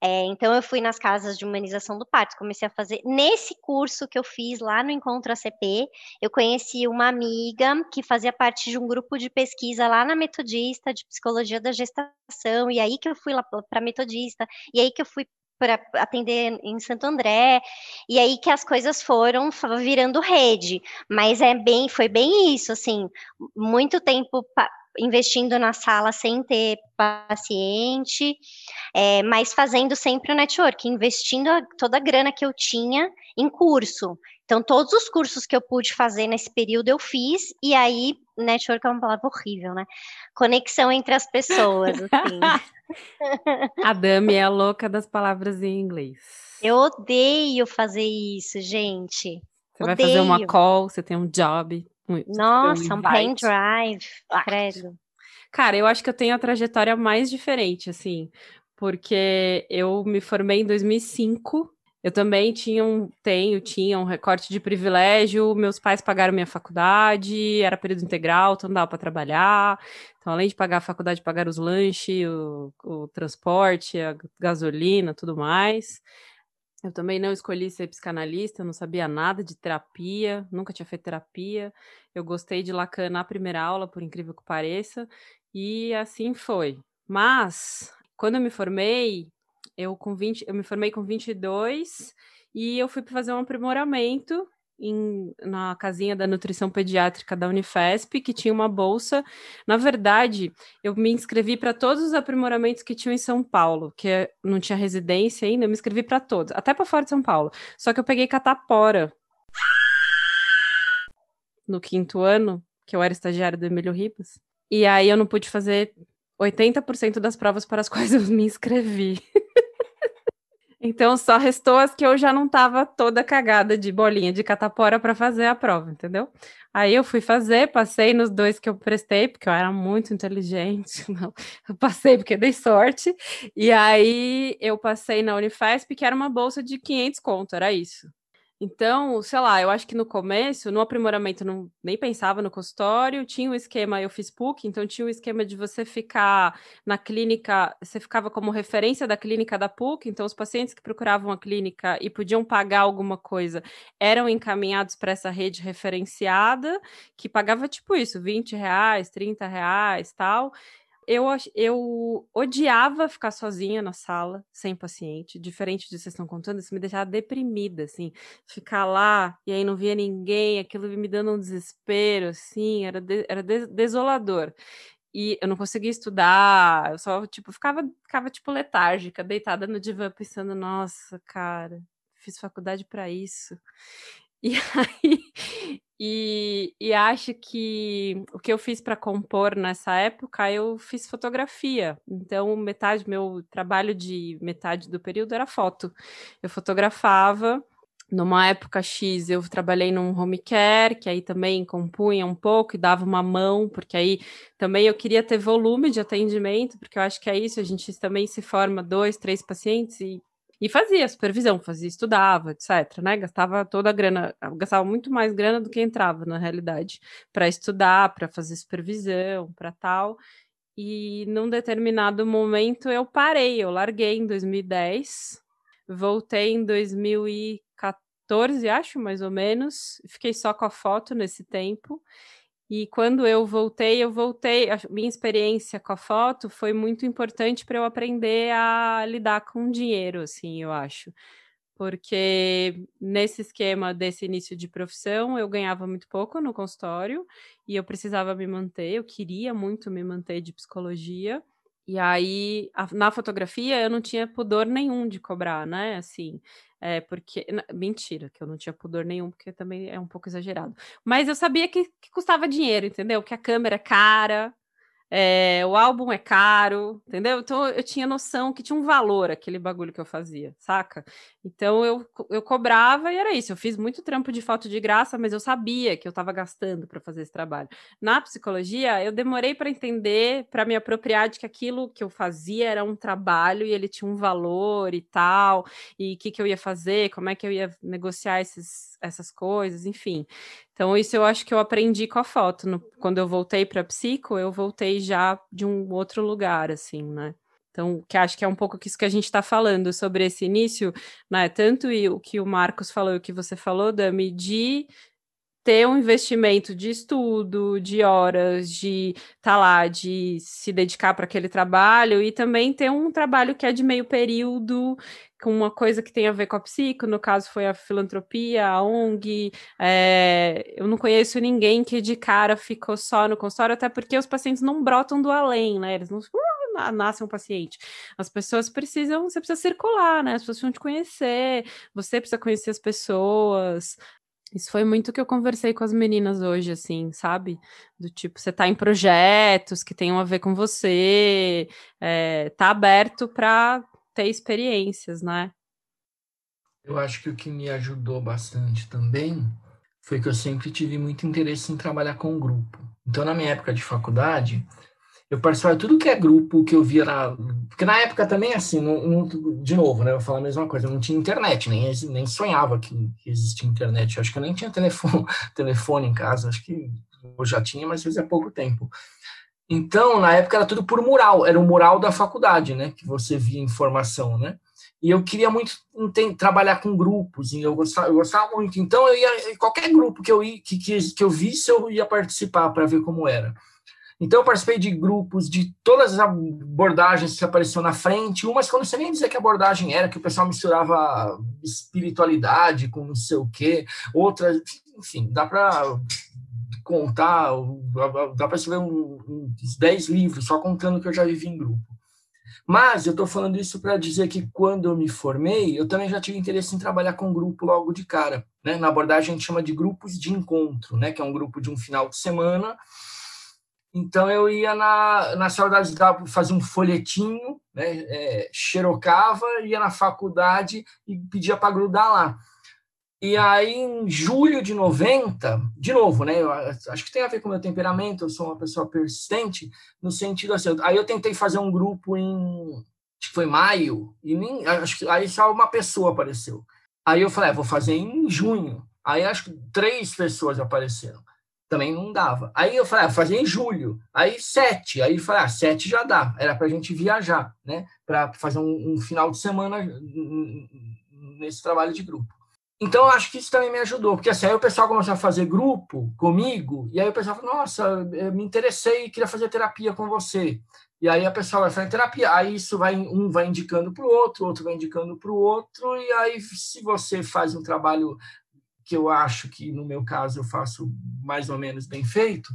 É, então, eu fui nas casas de humanização do parto, comecei a fazer. Nesse curso que eu fiz lá no Encontro ACP, eu conheci uma amiga que fazia parte de um grupo de pesquisa lá na Metodista, de psicologia da gestação, e aí que eu fui lá para Metodista, e aí que eu fui para atender em Santo André, e aí que as coisas foram virando rede, mas é bem, foi bem isso, assim, muito tempo investindo na sala sem ter paciente, é, mas fazendo sempre o network, investindo toda a grana que eu tinha em curso. Então, todos os cursos que eu pude fazer nesse período eu fiz, e aí, network é uma palavra horrível, né? Conexão entre as pessoas, (laughs) assim. (laughs) a Dami é a louca das palavras em inglês. Eu odeio fazer isso, gente. Você odeio. vai fazer uma call, você tem um job. Nossa, um pendrive, credo. Cara, eu acho que eu tenho a trajetória mais diferente, assim, porque eu me formei em 2005 eu também tinha um, tenho, tinha um recorte de privilégio. Meus pais pagaram minha faculdade, era período integral, então dava para trabalhar. Então, além de pagar a faculdade, pagar os lanches, o, o transporte, a gasolina, tudo mais. Eu também não escolhi ser psicanalista, não sabia nada de terapia, nunca tinha feito terapia. Eu gostei de Lacan na primeira aula, por incrível que pareça, e assim foi. Mas, quando eu me formei, eu com 20, eu me formei com 22 e eu fui fazer um aprimoramento em, na casinha da nutrição pediátrica da Unifesp, que tinha uma bolsa. Na verdade, eu me inscrevi para todos os aprimoramentos que tinham em São Paulo, que não tinha residência ainda, eu me inscrevi para todos, até para fora de São Paulo. Só que eu peguei catapora no quinto ano, que eu era estagiária do Emílio Ribas. E aí eu não pude fazer 80% das provas para as (laughs) quais eu me inscrevi. Então só restou as que eu já não estava toda cagada de bolinha de catapora para fazer a prova, entendeu? Aí eu fui fazer, passei nos dois que eu prestei, porque eu era muito inteligente, (laughs) não, eu passei porque dei sorte, e aí eu passei na Unifesp, que era uma bolsa de 500 conto, era isso. Então, sei lá, eu acho que no começo, no aprimoramento, não, nem pensava no consultório, tinha o um esquema, eu fiz PUC, então tinha o um esquema de você ficar na clínica, você ficava como referência da clínica da PUC, então os pacientes que procuravam a clínica e podiam pagar alguma coisa eram encaminhados para essa rede referenciada, que pagava tipo isso, 20 reais, 30 reais, tal eu, eu odiava ficar sozinha na sala, sem paciente, diferente de vocês estão contando, isso me deixava deprimida, assim, ficar lá e aí não via ninguém, aquilo me dando um desespero, assim, era, de, era de, desolador. E eu não conseguia estudar, eu só, tipo, ficava, ficava, tipo, letárgica, deitada no divã, pensando, nossa, cara, fiz faculdade para isso. (laughs) E aí, e, e acho que o que eu fiz para compor nessa época, eu fiz fotografia. Então, metade, meu trabalho de metade do período era foto. Eu fotografava. Numa época X, eu trabalhei num home care, que aí também compunha um pouco e dava uma mão, porque aí também eu queria ter volume de atendimento, porque eu acho que é isso, a gente também se forma dois, três pacientes e e fazia supervisão, fazia, estudava, etc, né? Gastava toda a grana, gastava muito mais grana do que entrava na realidade, para estudar, para fazer supervisão, para tal. E num determinado momento eu parei, eu larguei em 2010, voltei em 2014, acho, mais ou menos, fiquei só com a foto nesse tempo. E quando eu voltei, eu voltei. A minha experiência com a foto foi muito importante para eu aprender a lidar com dinheiro, assim, eu acho. Porque nesse esquema desse início de profissão, eu ganhava muito pouco no consultório e eu precisava me manter, eu queria muito me manter de psicologia. E aí, a, na fotografia, eu não tinha pudor nenhum de cobrar, né? Assim, é, porque. Mentira, que eu não tinha pudor nenhum, porque também é um pouco exagerado. Mas eu sabia que, que custava dinheiro, entendeu? Que a câmera é cara, é, o álbum é caro, entendeu? Então eu tinha noção que tinha um valor aquele bagulho que eu fazia, saca? Então eu, eu cobrava e era isso. Eu fiz muito trampo de foto de graça, mas eu sabia que eu estava gastando para fazer esse trabalho. Na psicologia, eu demorei para entender, para me apropriar de que aquilo que eu fazia era um trabalho e ele tinha um valor e tal, e o que, que eu ia fazer, como é que eu ia negociar esses, essas coisas, enfim. Então, isso eu acho que eu aprendi com a foto. No, quando eu voltei para psico, eu voltei já de um outro lugar, assim, né? Então, que acho que é um pouco isso que a gente está falando sobre esse início, né? Tanto o que o Marcos falou e o que você falou, Dami, de ter um investimento de estudo, de horas, de tá lá, de se dedicar para aquele trabalho e também ter um trabalho que é de meio período, com uma coisa que tem a ver com a psico, no caso foi a filantropia, a ONG. É, eu não conheço ninguém que de cara ficou só no consultório, até porque os pacientes não brotam do além, né? Eles não uh, nascem um paciente. As pessoas precisam, você precisa circular, né? As pessoas precisam te conhecer, você precisa conhecer as pessoas. Isso foi muito que eu conversei com as meninas hoje, assim, sabe? Do tipo, você tá em projetos que tenham a ver com você, é, tá aberto para ter experiências, né? Eu acho que o que me ajudou bastante também foi que eu sempre tive muito interesse em trabalhar com grupo. Então, na minha época de faculdade, eu participava de tudo que é grupo que eu via na. Porque na época também, assim, de novo, né? Eu vou falar a mesma coisa, eu não tinha internet, nem, nem sonhava que, que existia internet. Eu acho que eu nem tinha telefone, (laughs) telefone em casa, acho que eu já tinha, mas fazia pouco tempo. Então, na época era tudo por mural, era o mural da faculdade, né? Que você via informação, né? E eu queria muito trabalhar com grupos, e eu gostava, eu gostava muito. Então, eu ia, qualquer grupo que eu, ia, que, que, que eu visse, eu ia participar para ver como era. Então, eu participei de grupos de todas as abordagens que apareciam na frente, umas quando você nem dizia que abordagem era, que o pessoal misturava espiritualidade com não sei o quê, outras, enfim, dá para contar, dá para escrever uns um, 10 livros só contando o que eu já vivi em grupo. Mas eu estou falando isso para dizer que quando eu me formei, eu também já tive interesse em trabalhar com grupo logo de cara. Né? Na abordagem a gente chama de grupos de encontro, né? que é um grupo de um final de semana. Então eu ia na, na saudades da fazer um folhetinho, né? É, xerocava, ia na faculdade e pedia para grudar lá. E aí, em julho de 90, de novo, né? Eu acho que tem a ver com o meu temperamento, eu sou uma pessoa persistente, no sentido assim. Aí eu tentei fazer um grupo em. Acho que foi maio, e nem. Acho que aí só uma pessoa apareceu. Aí eu falei, ah, vou fazer em junho. Aí acho que três pessoas apareceram. Também não dava. Aí eu falei, ah, fazer em julho. Aí sete. Aí eu falei, ah, sete já dá. Era para a gente viajar, né? Para fazer um, um final de semana nesse trabalho de grupo. Então, eu acho que isso também me ajudou, porque assim, aí o pessoal começou a fazer grupo comigo, e aí o pessoal falou, nossa, me interessei e queria fazer terapia com você. E aí a pessoa vai fazer terapia, aí isso vai, um vai indicando para o outro, outro vai indicando para o outro, e aí se você faz um trabalho que eu acho que, no meu caso, eu faço mais ou menos bem feito,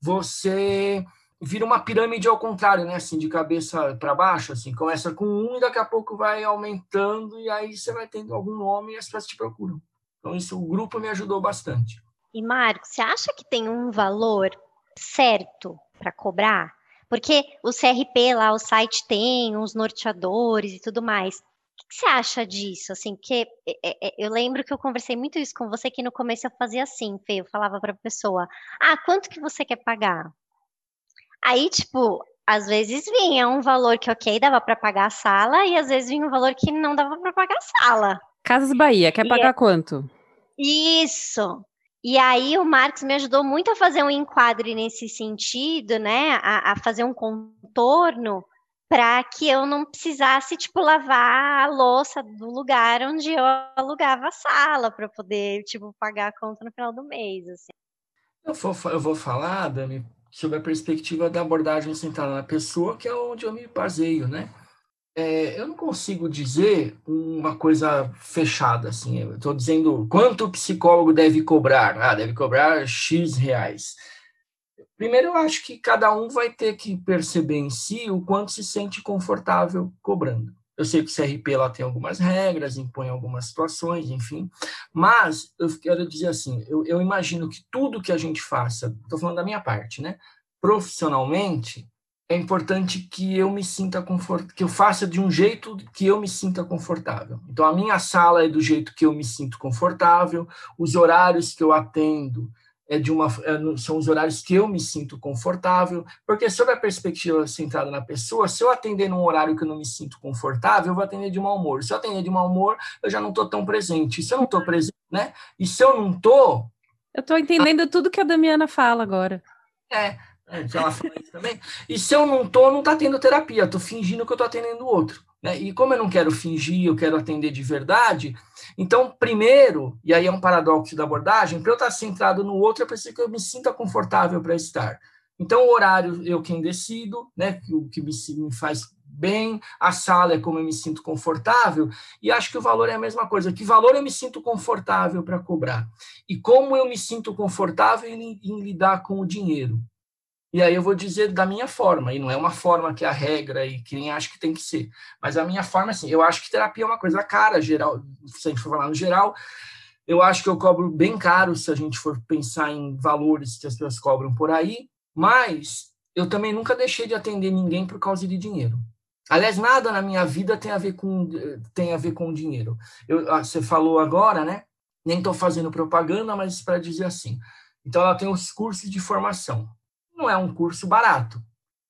você vira uma pirâmide ao contrário, né? Assim, de cabeça para baixo, assim, começa com um e daqui a pouco vai aumentando e aí você vai tendo algum nome e as pessoas te procuram. Então isso o grupo me ajudou bastante. E Marcos, você acha que tem um valor certo para cobrar? Porque o CRP lá, o site tem uns norteadores e tudo mais. O que você acha disso? Assim, porque é, é, eu lembro que eu conversei muito isso com você que no começo eu fazia assim, Fê, eu falava para a pessoa: "Ah, quanto que você quer pagar?" Aí, tipo, às vezes vinha um valor que, ok, dava para pagar a sala, e às vezes vinha um valor que não dava para pagar a sala. Casas Bahia, quer e pagar é... quanto? Isso. E aí o Marcos me ajudou muito a fazer um enquadre nesse sentido, né? A, a fazer um contorno para que eu não precisasse, tipo, lavar a louça do lugar onde eu alugava a sala para poder, tipo, pagar a conta no final do mês, assim. Eu vou, eu vou falar, Dani, sobre a perspectiva da abordagem centrada na pessoa, que é onde eu me baseio, né? É, eu não consigo dizer uma coisa fechada, assim. Eu estou dizendo quanto o psicólogo deve cobrar. Ah, deve cobrar X reais. Primeiro, eu acho que cada um vai ter que perceber em si o quanto se sente confortável cobrando. Eu sei que o CRP lá tem algumas regras, impõe algumas situações, enfim, mas eu quero dizer assim: eu, eu imagino que tudo que a gente faça, estou falando da minha parte, né? Profissionalmente, é importante que eu me sinta confortável, que eu faça de um jeito que eu me sinta confortável. Então, a minha sala é do jeito que eu me sinto confortável, os horários que eu atendo é de uma, é, são os horários que eu me sinto confortável, porque sobre a perspectiva centrada na pessoa, se eu atender num horário que eu não me sinto confortável, eu vou atender de mau humor. Se eu atender de mau humor, eu já não estou tão presente. Se eu não estou presente, né? E se eu não estou... Eu estou entendendo tudo que a Damiana fala agora. É, é ela fala isso também. E se eu não estou, não está tendo terapia, estou fingindo que eu estou atendendo o outro. Né? E como eu não quero fingir, eu quero atender de verdade, então, primeiro, e aí é um paradoxo da abordagem, para eu estar centrado no outro, eu preciso que eu me sinta confortável para estar. Então, o horário eu quem decido, né, o que me, me faz bem, a sala é como eu me sinto confortável, e acho que o valor é a mesma coisa. Que valor eu me sinto confortável para cobrar? E como eu me sinto confortável em, em lidar com o dinheiro? E aí eu vou dizer da minha forma, e não é uma forma que é a regra e que nem acho que tem que ser. Mas a minha forma, assim, eu acho que terapia é uma coisa cara, geral, se a gente for falar no geral, eu acho que eu cobro bem caro se a gente for pensar em valores que as pessoas cobram por aí, mas eu também nunca deixei de atender ninguém por causa de dinheiro. Aliás, nada na minha vida tem a ver com tem a ver com dinheiro. Eu, ah, você falou agora, né? nem estou fazendo propaganda, mas para dizer assim. Então, ela tem os cursos de formação. Não é um curso barato,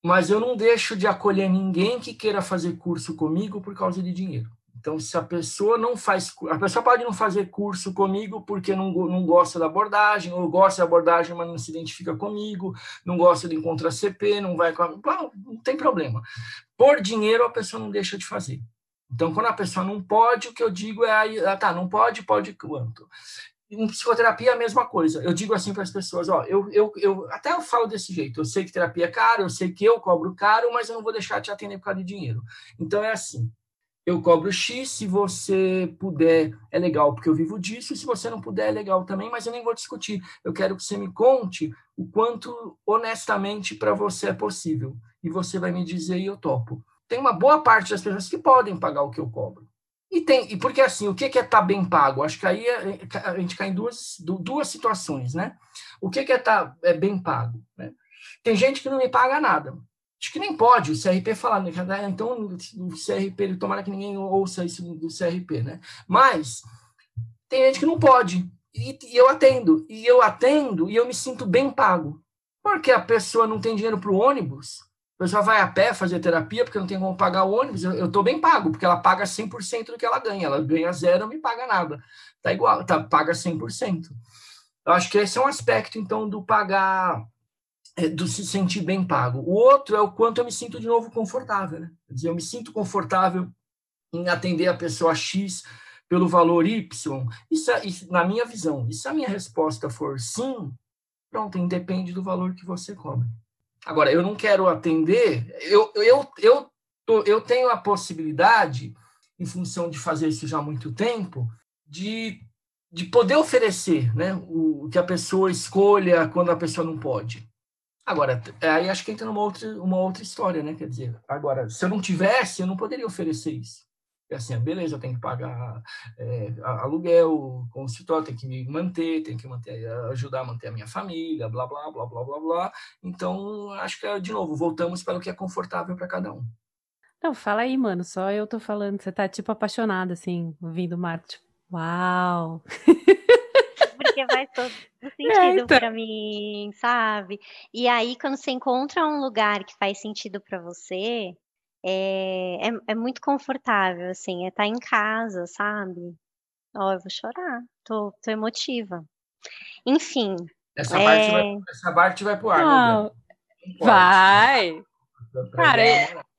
mas eu não deixo de acolher ninguém que queira fazer curso comigo por causa de dinheiro. Então, se a pessoa não faz, a pessoa pode não fazer curso comigo porque não, não gosta da abordagem, ou gosta da abordagem, mas não se identifica comigo, não gosta de encontrar CP, não vai com. Não tem problema. Por dinheiro, a pessoa não deixa de fazer. Então, quando a pessoa não pode, o que eu digo é, ah, tá, não pode, pode quanto? Em psicoterapia é a mesma coisa. Eu digo assim para as pessoas, ó, eu, eu, eu até eu falo desse jeito, eu sei que terapia é caro, eu sei que eu cobro caro, mas eu não vou deixar de atender por causa de dinheiro. Então, é assim, eu cobro X, se você puder, é legal, porque eu vivo disso, se você não puder, é legal também, mas eu nem vou discutir. Eu quero que você me conte o quanto honestamente para você é possível. E você vai me dizer e eu topo. Tem uma boa parte das pessoas que podem pagar o que eu cobro. E tem, e porque assim, o que é estar tá bem pago? Acho que aí a, é, a gente cai em duas, duas situações, né? O que é estar tá, é bem pago? Né? Tem gente que não me paga nada. Acho que nem pode o CRP falar, né? Então, o CRP, tomara que ninguém ouça isso do CRP, né? Mas tem gente que não pode. E, e eu atendo. E eu atendo e eu me sinto bem pago. Porque a pessoa não tem dinheiro para o ônibus, pessoa vai a pé fazer terapia porque não tem como pagar o ônibus, eu estou bem pago, porque ela paga 100% do que ela ganha. Ela ganha zero, não me paga nada. Tá igual, tá, paga 100%. Eu acho que esse é um aspecto, então, do pagar é, do se sentir bem pago. O outro é o quanto eu me sinto de novo confortável. Né? Quer dizer, eu me sinto confortável em atender a pessoa X pelo valor Y. Isso, é, isso, na minha visão, e se a minha resposta for sim, pronto, independe do valor que você cobra. Agora, eu não quero atender, eu, eu, eu, eu tenho a possibilidade, em função de fazer isso já há muito tempo, de, de poder oferecer né, o que a pessoa escolha quando a pessoa não pode. Agora, aí acho que entra numa outra, uma outra história, né? Quer dizer, agora, se eu não tivesse, eu não poderia oferecer isso. É assim, beleza, eu tenho que pagar é, aluguel, consultório, tenho que me manter, tenho que manter, ajudar a manter a minha família, blá, blá, blá, blá, blá, blá. Então, acho que, de novo, voltamos para o que é confortável para cada um. Não, fala aí, mano, só eu tô falando, você tá, tipo, apaixonada, assim, ouvindo o Marco, tipo, uau! (laughs) porque faz todo (laughs) é, sentido é, então... para mim, sabe? E aí, quando você encontra um lugar que faz sentido para você, é, é, é, muito confortável, assim, é estar tá em casa, sabe? Ó, oh, eu vou chorar, tô, tô emotiva. Enfim. Essa, é... parte, vai, essa parte vai pro ar, Não, Vai! Cara,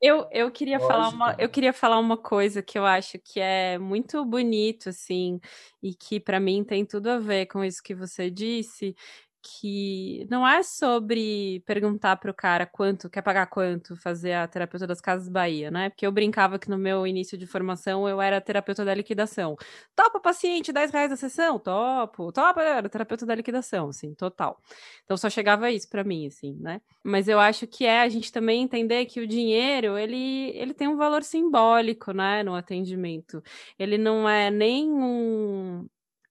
eu, eu queria falar uma, eu queria falar uma coisa que eu acho que é muito bonito, assim, e que para mim tem tudo a ver com isso que você disse, que não é sobre perguntar para o cara quanto, quer pagar quanto, fazer a terapeuta das Casas Bahia, né? Porque eu brincava que no meu início de formação eu era terapeuta da liquidação. Topa, paciente, 10 reais a sessão? Topo. Topa, era terapeuta da liquidação, assim, total. Então só chegava isso para mim, assim, né? Mas eu acho que é a gente também entender que o dinheiro, ele, ele tem um valor simbólico, né, no atendimento. Ele não é nem um...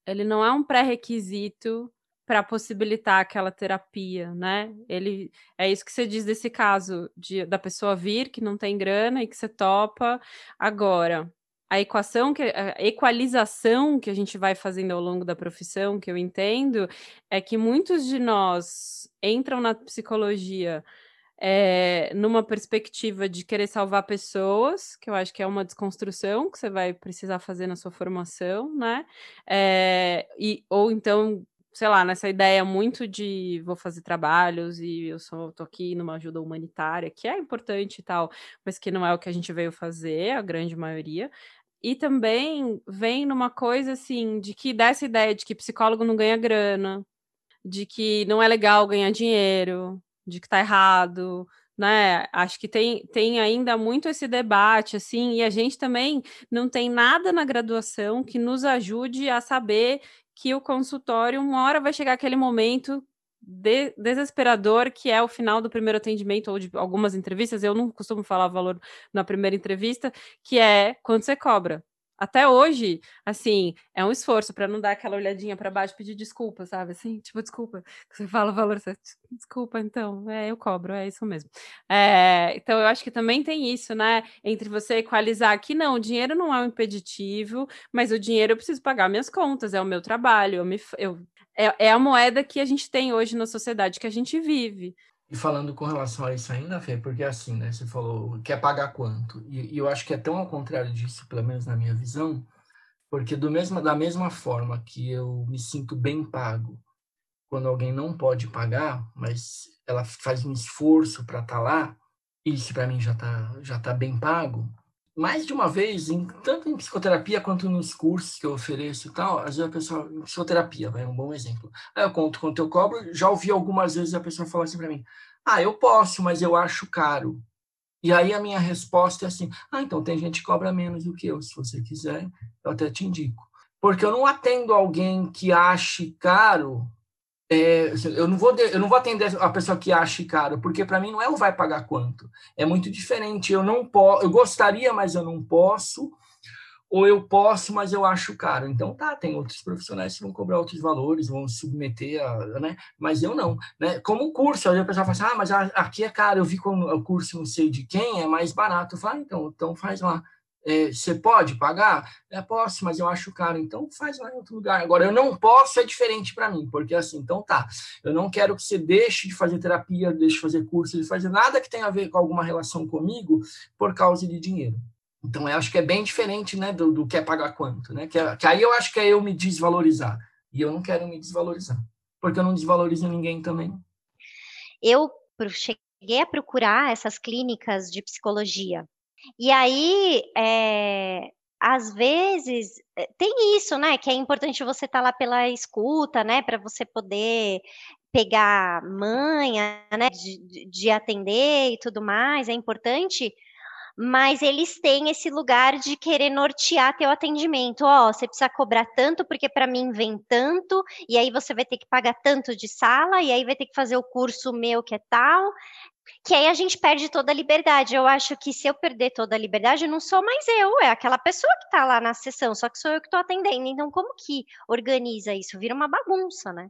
Ele não é um pré-requisito para possibilitar aquela terapia, né? Ele é isso que você diz desse caso de, da pessoa vir que não tem grana e que você topa agora. A equação, que, a equalização que a gente vai fazendo ao longo da profissão, que eu entendo, é que muitos de nós entram na psicologia é, numa perspectiva de querer salvar pessoas, que eu acho que é uma desconstrução que você vai precisar fazer na sua formação, né? É, e, ou então sei lá, nessa ideia muito de vou fazer trabalhos e eu só tô aqui numa ajuda humanitária, que é importante e tal, mas que não é o que a gente veio fazer, a grande maioria. E também vem numa coisa assim, de que dessa ideia de que psicólogo não ganha grana, de que não é legal ganhar dinheiro, de que tá errado, né? Acho que tem, tem ainda muito esse debate, assim, e a gente também não tem nada na graduação que nos ajude a saber que o consultório, uma hora vai chegar aquele momento de, desesperador que é o final do primeiro atendimento ou de algumas entrevistas. Eu não costumo falar valor na primeira entrevista, que é quando você cobra. Até hoje, assim, é um esforço para não dar aquela olhadinha para baixo, pedir desculpa, sabe? Assim, (laughs) tipo, desculpa. Você fala o valor, você, (laughs) desculpa, então, é, eu cobro, é isso mesmo. É, então, eu acho que também tem isso, né? Entre você equalizar que não, o dinheiro não é um impeditivo, mas o dinheiro eu preciso pagar minhas contas, é o meu trabalho, eu me, eu, é, é a moeda que a gente tem hoje na sociedade que a gente vive. E falando com relação a isso ainda, Fê, porque assim, né? Você falou, quer pagar quanto? E, e, eu acho que é tão ao contrário disso, pelo menos na minha visão, porque do mesmo, da mesma forma que eu me sinto bem pago quando alguém não pode pagar, mas ela faz um esforço para estar tá lá, isso para mim já está já tá bem pago. Mais de uma vez, em, tanto em psicoterapia quanto nos cursos que eu ofereço e tal, às vezes a pessoa, em psicoterapia, vai um bom exemplo. Aí eu conto quanto eu cobro, já ouvi algumas vezes a pessoa falar assim para mim: ah, eu posso, mas eu acho caro. E aí a minha resposta é assim: ah, então tem gente que cobra menos do que eu. Se você quiser, eu até te indico. Porque eu não atendo alguém que ache caro. É, eu, não vou, eu não vou atender a pessoa que ache caro, porque para mim não é o vai pagar quanto. É muito diferente. Eu não posso, eu gostaria, mas eu não posso ou eu posso, mas eu acho caro. Então, tá, tem outros profissionais que vão cobrar outros valores, vão submeter a, né? Mas eu não, né? Como o curso, aí o pessoal fala assim, ah, mas aqui é caro, eu vi com o curso não sei de quem, é mais barato. Eu falo, ah, então, então faz lá. É, você pode pagar? É, posso, mas eu acho caro, então faz lá em outro lugar. Agora, eu não posso, é diferente para mim, porque assim, então tá, eu não quero que você deixe de fazer terapia, deixe de fazer curso, de fazer nada que tenha a ver com alguma relação comigo por causa de dinheiro. Então, eu acho que é bem diferente né, do, do que é pagar quanto. Né? Que, é, que aí eu acho que é eu me desvalorizar. E eu não quero me desvalorizar. Porque eu não desvalorizo ninguém também. Eu cheguei a procurar essas clínicas de psicologia. E aí, é, às vezes, é, tem isso, né? Que é importante você estar tá lá pela escuta, né? Para você poder pegar manha, né? De, de atender e tudo mais. É importante mas eles têm esse lugar de querer nortear teu atendimento. Ó, oh, você precisa cobrar tanto porque para mim vem tanto, e aí você vai ter que pagar tanto de sala, e aí vai ter que fazer o curso meu que é tal. Que aí a gente perde toda a liberdade. Eu acho que se eu perder toda a liberdade, não sou mais eu, é aquela pessoa que está lá na sessão, só que sou eu que estou atendendo. Então, como que organiza isso? Vira uma bagunça, né?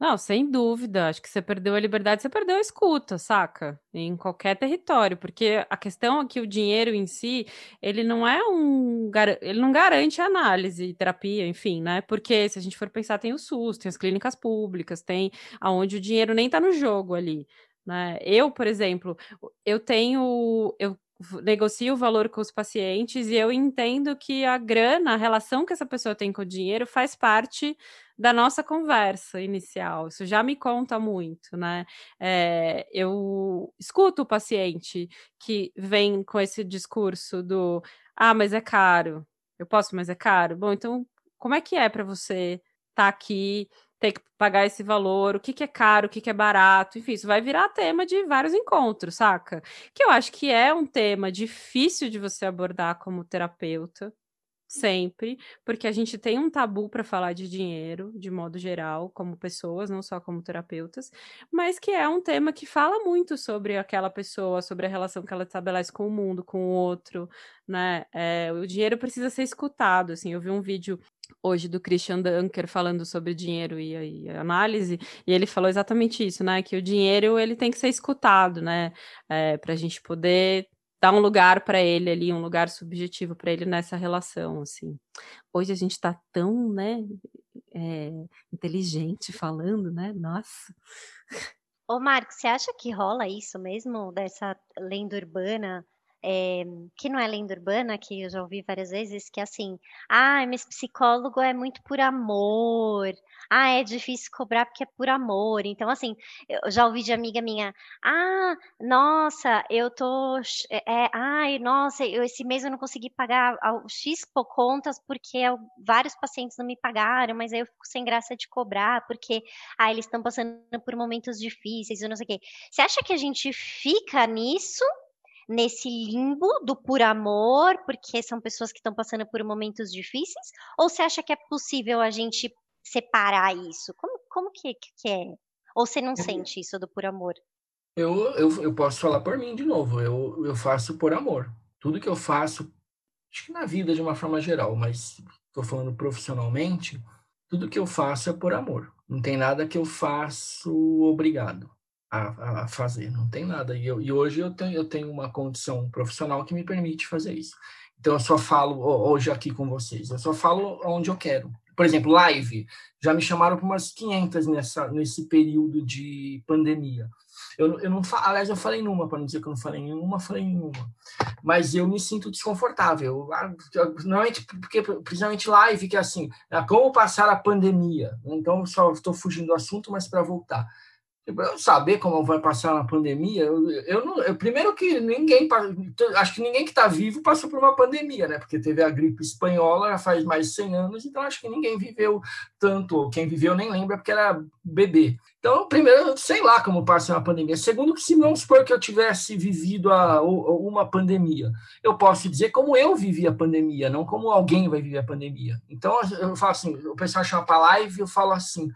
Não, sem dúvida. Acho que você perdeu a liberdade, você perdeu a escuta, saca? Em qualquer território, porque a questão é que o dinheiro em si, ele não é um, ele não garante análise, terapia, enfim, né? Porque se a gente for pensar, tem o SUS, tem as clínicas públicas, tem aonde o dinheiro nem tá no jogo ali, né? Eu, por exemplo, eu tenho, eu negocio o valor com os pacientes e eu entendo que a grana, a relação que essa pessoa tem com o dinheiro faz parte da nossa conversa inicial. Isso já me conta muito, né? É, eu escuto o paciente que vem com esse discurso do ah, mas é caro. Eu posso, mas é caro. Bom, então como é que é para você estar tá aqui ter que pagar esse valor, o que, que é caro, o que, que é barato, enfim, isso vai virar tema de vários encontros, saca? Que eu acho que é um tema difícil de você abordar como terapeuta, sempre, porque a gente tem um tabu para falar de dinheiro, de modo geral, como pessoas, não só como terapeutas, mas que é um tema que fala muito sobre aquela pessoa, sobre a relação que ela estabelece com o mundo, com o outro, né? É, o dinheiro precisa ser escutado, assim, eu vi um vídeo hoje do Christian Dunker falando sobre dinheiro e, e análise, e ele falou exatamente isso, né? Que o dinheiro ele tem que ser escutado, né? É, para a gente poder dar um lugar para ele ali, um lugar subjetivo para ele nessa relação, assim. Hoje a gente está tão, né, é, inteligente falando, né? Nossa. Ô, Marcos, você acha que rola isso mesmo, dessa lenda urbana é, que não é lenda urbana, que eu já ouvi várias vezes, que é assim, ah, mas psicólogo é muito por amor, ah, é difícil cobrar porque é por amor. Então, assim, eu já ouvi de amiga minha, ah, nossa, eu tô, é, é ai, nossa, eu, esse mês eu não consegui pagar o X contas porque eu, vários pacientes não me pagaram, mas aí eu fico sem graça de cobrar, porque, ah, eles estão passando por momentos difíceis, eu não sei o quê. Você acha que a gente fica nisso nesse limbo do por amor, porque são pessoas que estão passando por momentos difíceis? Ou você acha que é possível a gente separar isso? Como, como que, que é? Ou você não eu, sente isso do por amor? Eu, eu, eu posso falar por mim de novo. Eu, eu faço por amor. Tudo que eu faço acho que na vida de uma forma geral, mas estou falando profissionalmente, tudo que eu faço é por amor. Não tem nada que eu faço obrigado a, a fazer, não tem nada. E, eu, e hoje eu tenho, eu tenho uma condição profissional que me permite fazer isso. Então eu só falo hoje aqui com vocês, eu só falo onde eu quero. Por exemplo, live, já me chamaram para umas 500 nessa, nesse período de pandemia. Eu, eu não aliás, eu falei numa, para não dizer que eu não falei em uma, falei em uma. Mas eu me sinto desconfortável. Ah, normalmente, porque, principalmente live, que é assim, é como passar a pandemia. Então, só estou fugindo do assunto, mas para voltar eu saber como vai passar na pandemia, eu, eu não. Eu, primeiro que ninguém, acho que ninguém que está vivo passou por uma pandemia, né? Porque teve a gripe espanhola já faz mais de 100 anos, então acho que ninguém viveu tanto. Quem viveu nem lembra porque era bebê. Então, primeiro, sei lá como passa uma pandemia. Segundo, se não supor que eu tivesse vivido a, uma pandemia, eu posso dizer como eu vivi a pandemia, não como alguém vai viver a pandemia. Então, eu falo assim: o pessoal chama para live, eu falo assim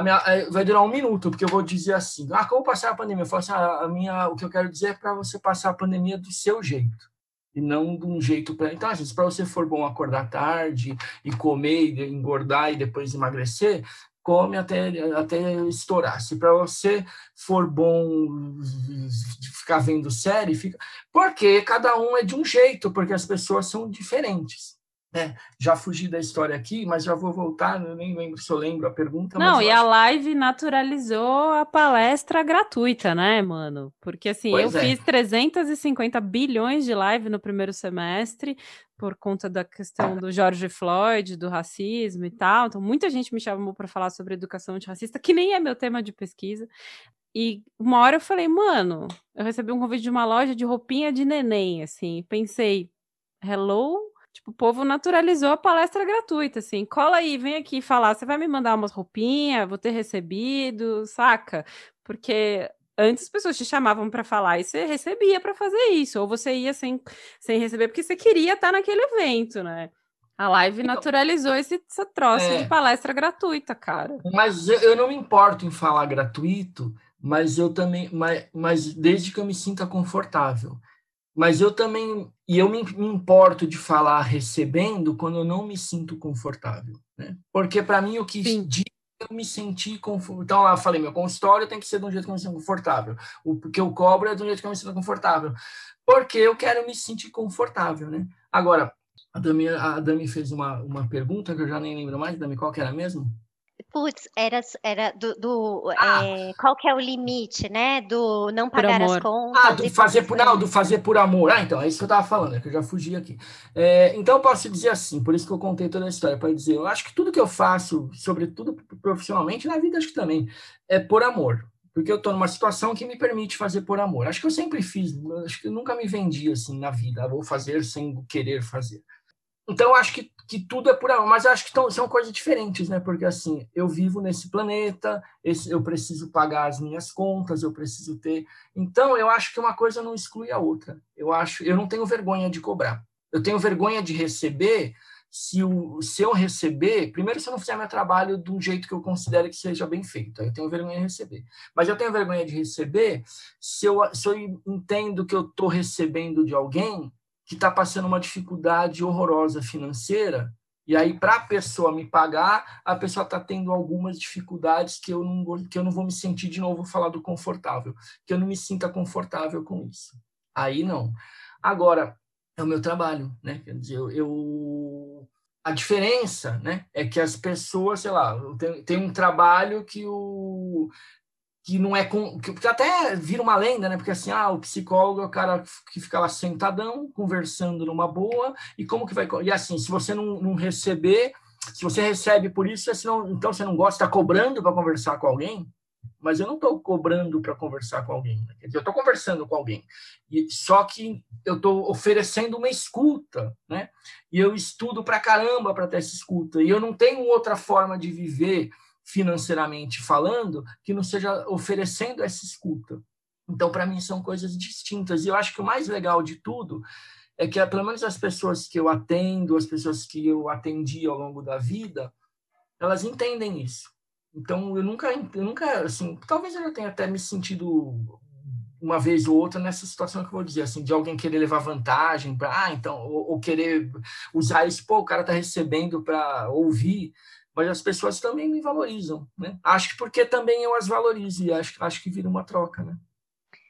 minha, é, vai durar um minuto, porque eu vou dizer assim, ah, como passar a pandemia? Eu falo assim, ah, a minha, o que eu quero dizer é para você passar a pandemia do seu jeito, e não de um jeito para... Então, às vezes, para você for bom acordar tarde, e comer, e engordar, e depois emagrecer, come até, até estourar. Se para você for bom ficar vendo série, fica... Porque cada um é de um jeito, porque as pessoas são diferentes. É, já fugi da história aqui, mas já vou voltar, eu nem lembro se eu lembro a pergunta. Não, e a live naturalizou a palestra gratuita, né, mano? Porque assim, pois eu é. fiz 350 bilhões de live no primeiro semestre por conta da questão do George Floyd, do racismo e tal. Então, muita gente me chamou para falar sobre educação antirracista, que nem é meu tema de pesquisa. E uma hora eu falei, mano, eu recebi um convite de uma loja de roupinha de neném, assim, pensei, hello, Tipo, o povo naturalizou a palestra gratuita, assim. Cola aí, vem aqui falar. Você vai me mandar umas roupinhas, vou ter recebido, saca? Porque antes as pessoas te chamavam para falar e você recebia para fazer isso, ou você ia sem, sem receber porque você queria estar naquele evento, né? A live então, naturalizou esse, essa troça é, de palestra gratuita, cara. Mas eu, eu, não me importo em falar gratuito, mas eu também, mas, mas desde que eu me sinta confortável mas eu também e eu me, me, importo de falar recebendo quando eu não me sinto confortável, né? Porque para mim o que Sim. diz eu me sentir confortável. Então lá eu falei, meu consultório tem que ser de um jeito que eu me sinto confortável. O que eu cobro é de um jeito que eu me sinto confortável. Porque eu quero me sentir confortável, né? Agora, a Dami, a Dami fez uma, uma pergunta que eu já nem lembro mais, Dami, qual que era mesmo? Putz, era, era do, do ah. é, qual que é o limite, né? Do não pagar as contas. Ah, do fazer por não, do fazer por amor. Ah, então é isso que eu estava falando, é que eu já fugi aqui. É, então eu posso dizer assim, por isso que eu contei toda a história para dizer, eu acho que tudo que eu faço, sobretudo profissionalmente, na vida acho que também é por amor, porque eu estou numa situação que me permite fazer por amor. Acho que eu sempre fiz, acho que eu nunca me vendi assim na vida, vou fazer sem querer fazer. Então, acho que, que tudo é por amor, mas acho que tão, são coisas diferentes, né? Porque, assim, eu vivo nesse planeta, esse, eu preciso pagar as minhas contas, eu preciso ter. Então, eu acho que uma coisa não exclui a outra. Eu acho, eu não tenho vergonha de cobrar. Eu tenho vergonha de receber se, o, se eu receber, primeiro, se eu não fizer meu trabalho do jeito que eu considero que seja bem feito, eu tenho vergonha de receber. Mas eu tenho vergonha de receber se eu, se eu entendo que eu estou recebendo de alguém que está passando uma dificuldade horrorosa financeira, e aí, para a pessoa me pagar, a pessoa está tendo algumas dificuldades que eu, não, que eu não vou me sentir, de novo, falar do confortável, que eu não me sinta confortável com isso. Aí não. Agora, é o meu trabalho, né? Quer dizer, eu, eu a diferença, né, é que as pessoas, sei lá, tem, tem um trabalho que o que não é com. Que até vira uma lenda, né? Porque assim, ah, o psicólogo é o cara que fica lá sentadão, conversando numa boa, e como que vai. E assim, se você não, não receber, se você recebe por isso, você não, então você não gosta, está cobrando para conversar com alguém, mas eu não estou cobrando para conversar com alguém. Né? Eu estou conversando com alguém. E, só que eu estou oferecendo uma escuta, né? E eu estudo para caramba para ter essa escuta. E eu não tenho outra forma de viver financeiramente falando, que não seja oferecendo essa escuta. Então, para mim, são coisas distintas. E eu acho que o mais legal de tudo é que, pelo menos as pessoas que eu atendo, as pessoas que eu atendi ao longo da vida, elas entendem isso. Então, eu nunca, eu nunca assim, talvez eu tenha até me sentido uma vez ou outra nessa situação que eu vou dizer, assim, de alguém querer levar vantagem ah, então, ou, ou, querer usar isso, pô, o cara tá recebendo para ouvir, mas as pessoas também me valorizam, né? Acho que porque também eu as valorizo e acho, acho que vira uma troca, né?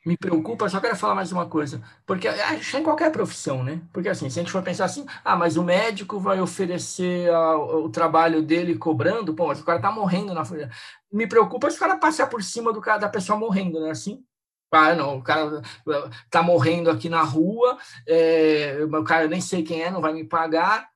Me preocupa, só quero falar mais uma coisa, porque acho em qualquer profissão, né? Porque assim, se a gente for pensar assim, ah, mas o médico vai oferecer a, o trabalho dele cobrando, pô, mas o cara tá morrendo na Me preocupa se o cara passar por cima do cara da pessoa morrendo, né? Assim, ah, não, o cara tá morrendo aqui na rua, é, o cara nem sei quem é, não vai me pagar.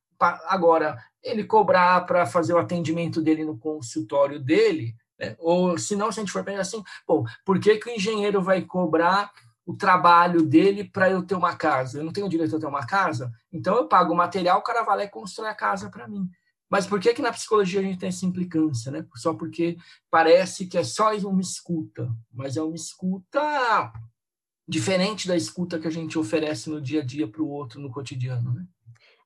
Agora, ele cobrar para fazer o atendimento dele no consultório dele, né? ou se não, se a gente for pensar assim, pô, por que, que o engenheiro vai cobrar o trabalho dele para eu ter uma casa? Eu não tenho direito a ter uma casa? Então eu pago o material, o cara vai lá e constrói a casa para mim. Mas por que que na psicologia a gente tem essa implicância, né? Só porque parece que é só uma escuta, mas é uma escuta diferente da escuta que a gente oferece no dia a dia para o outro no cotidiano, né?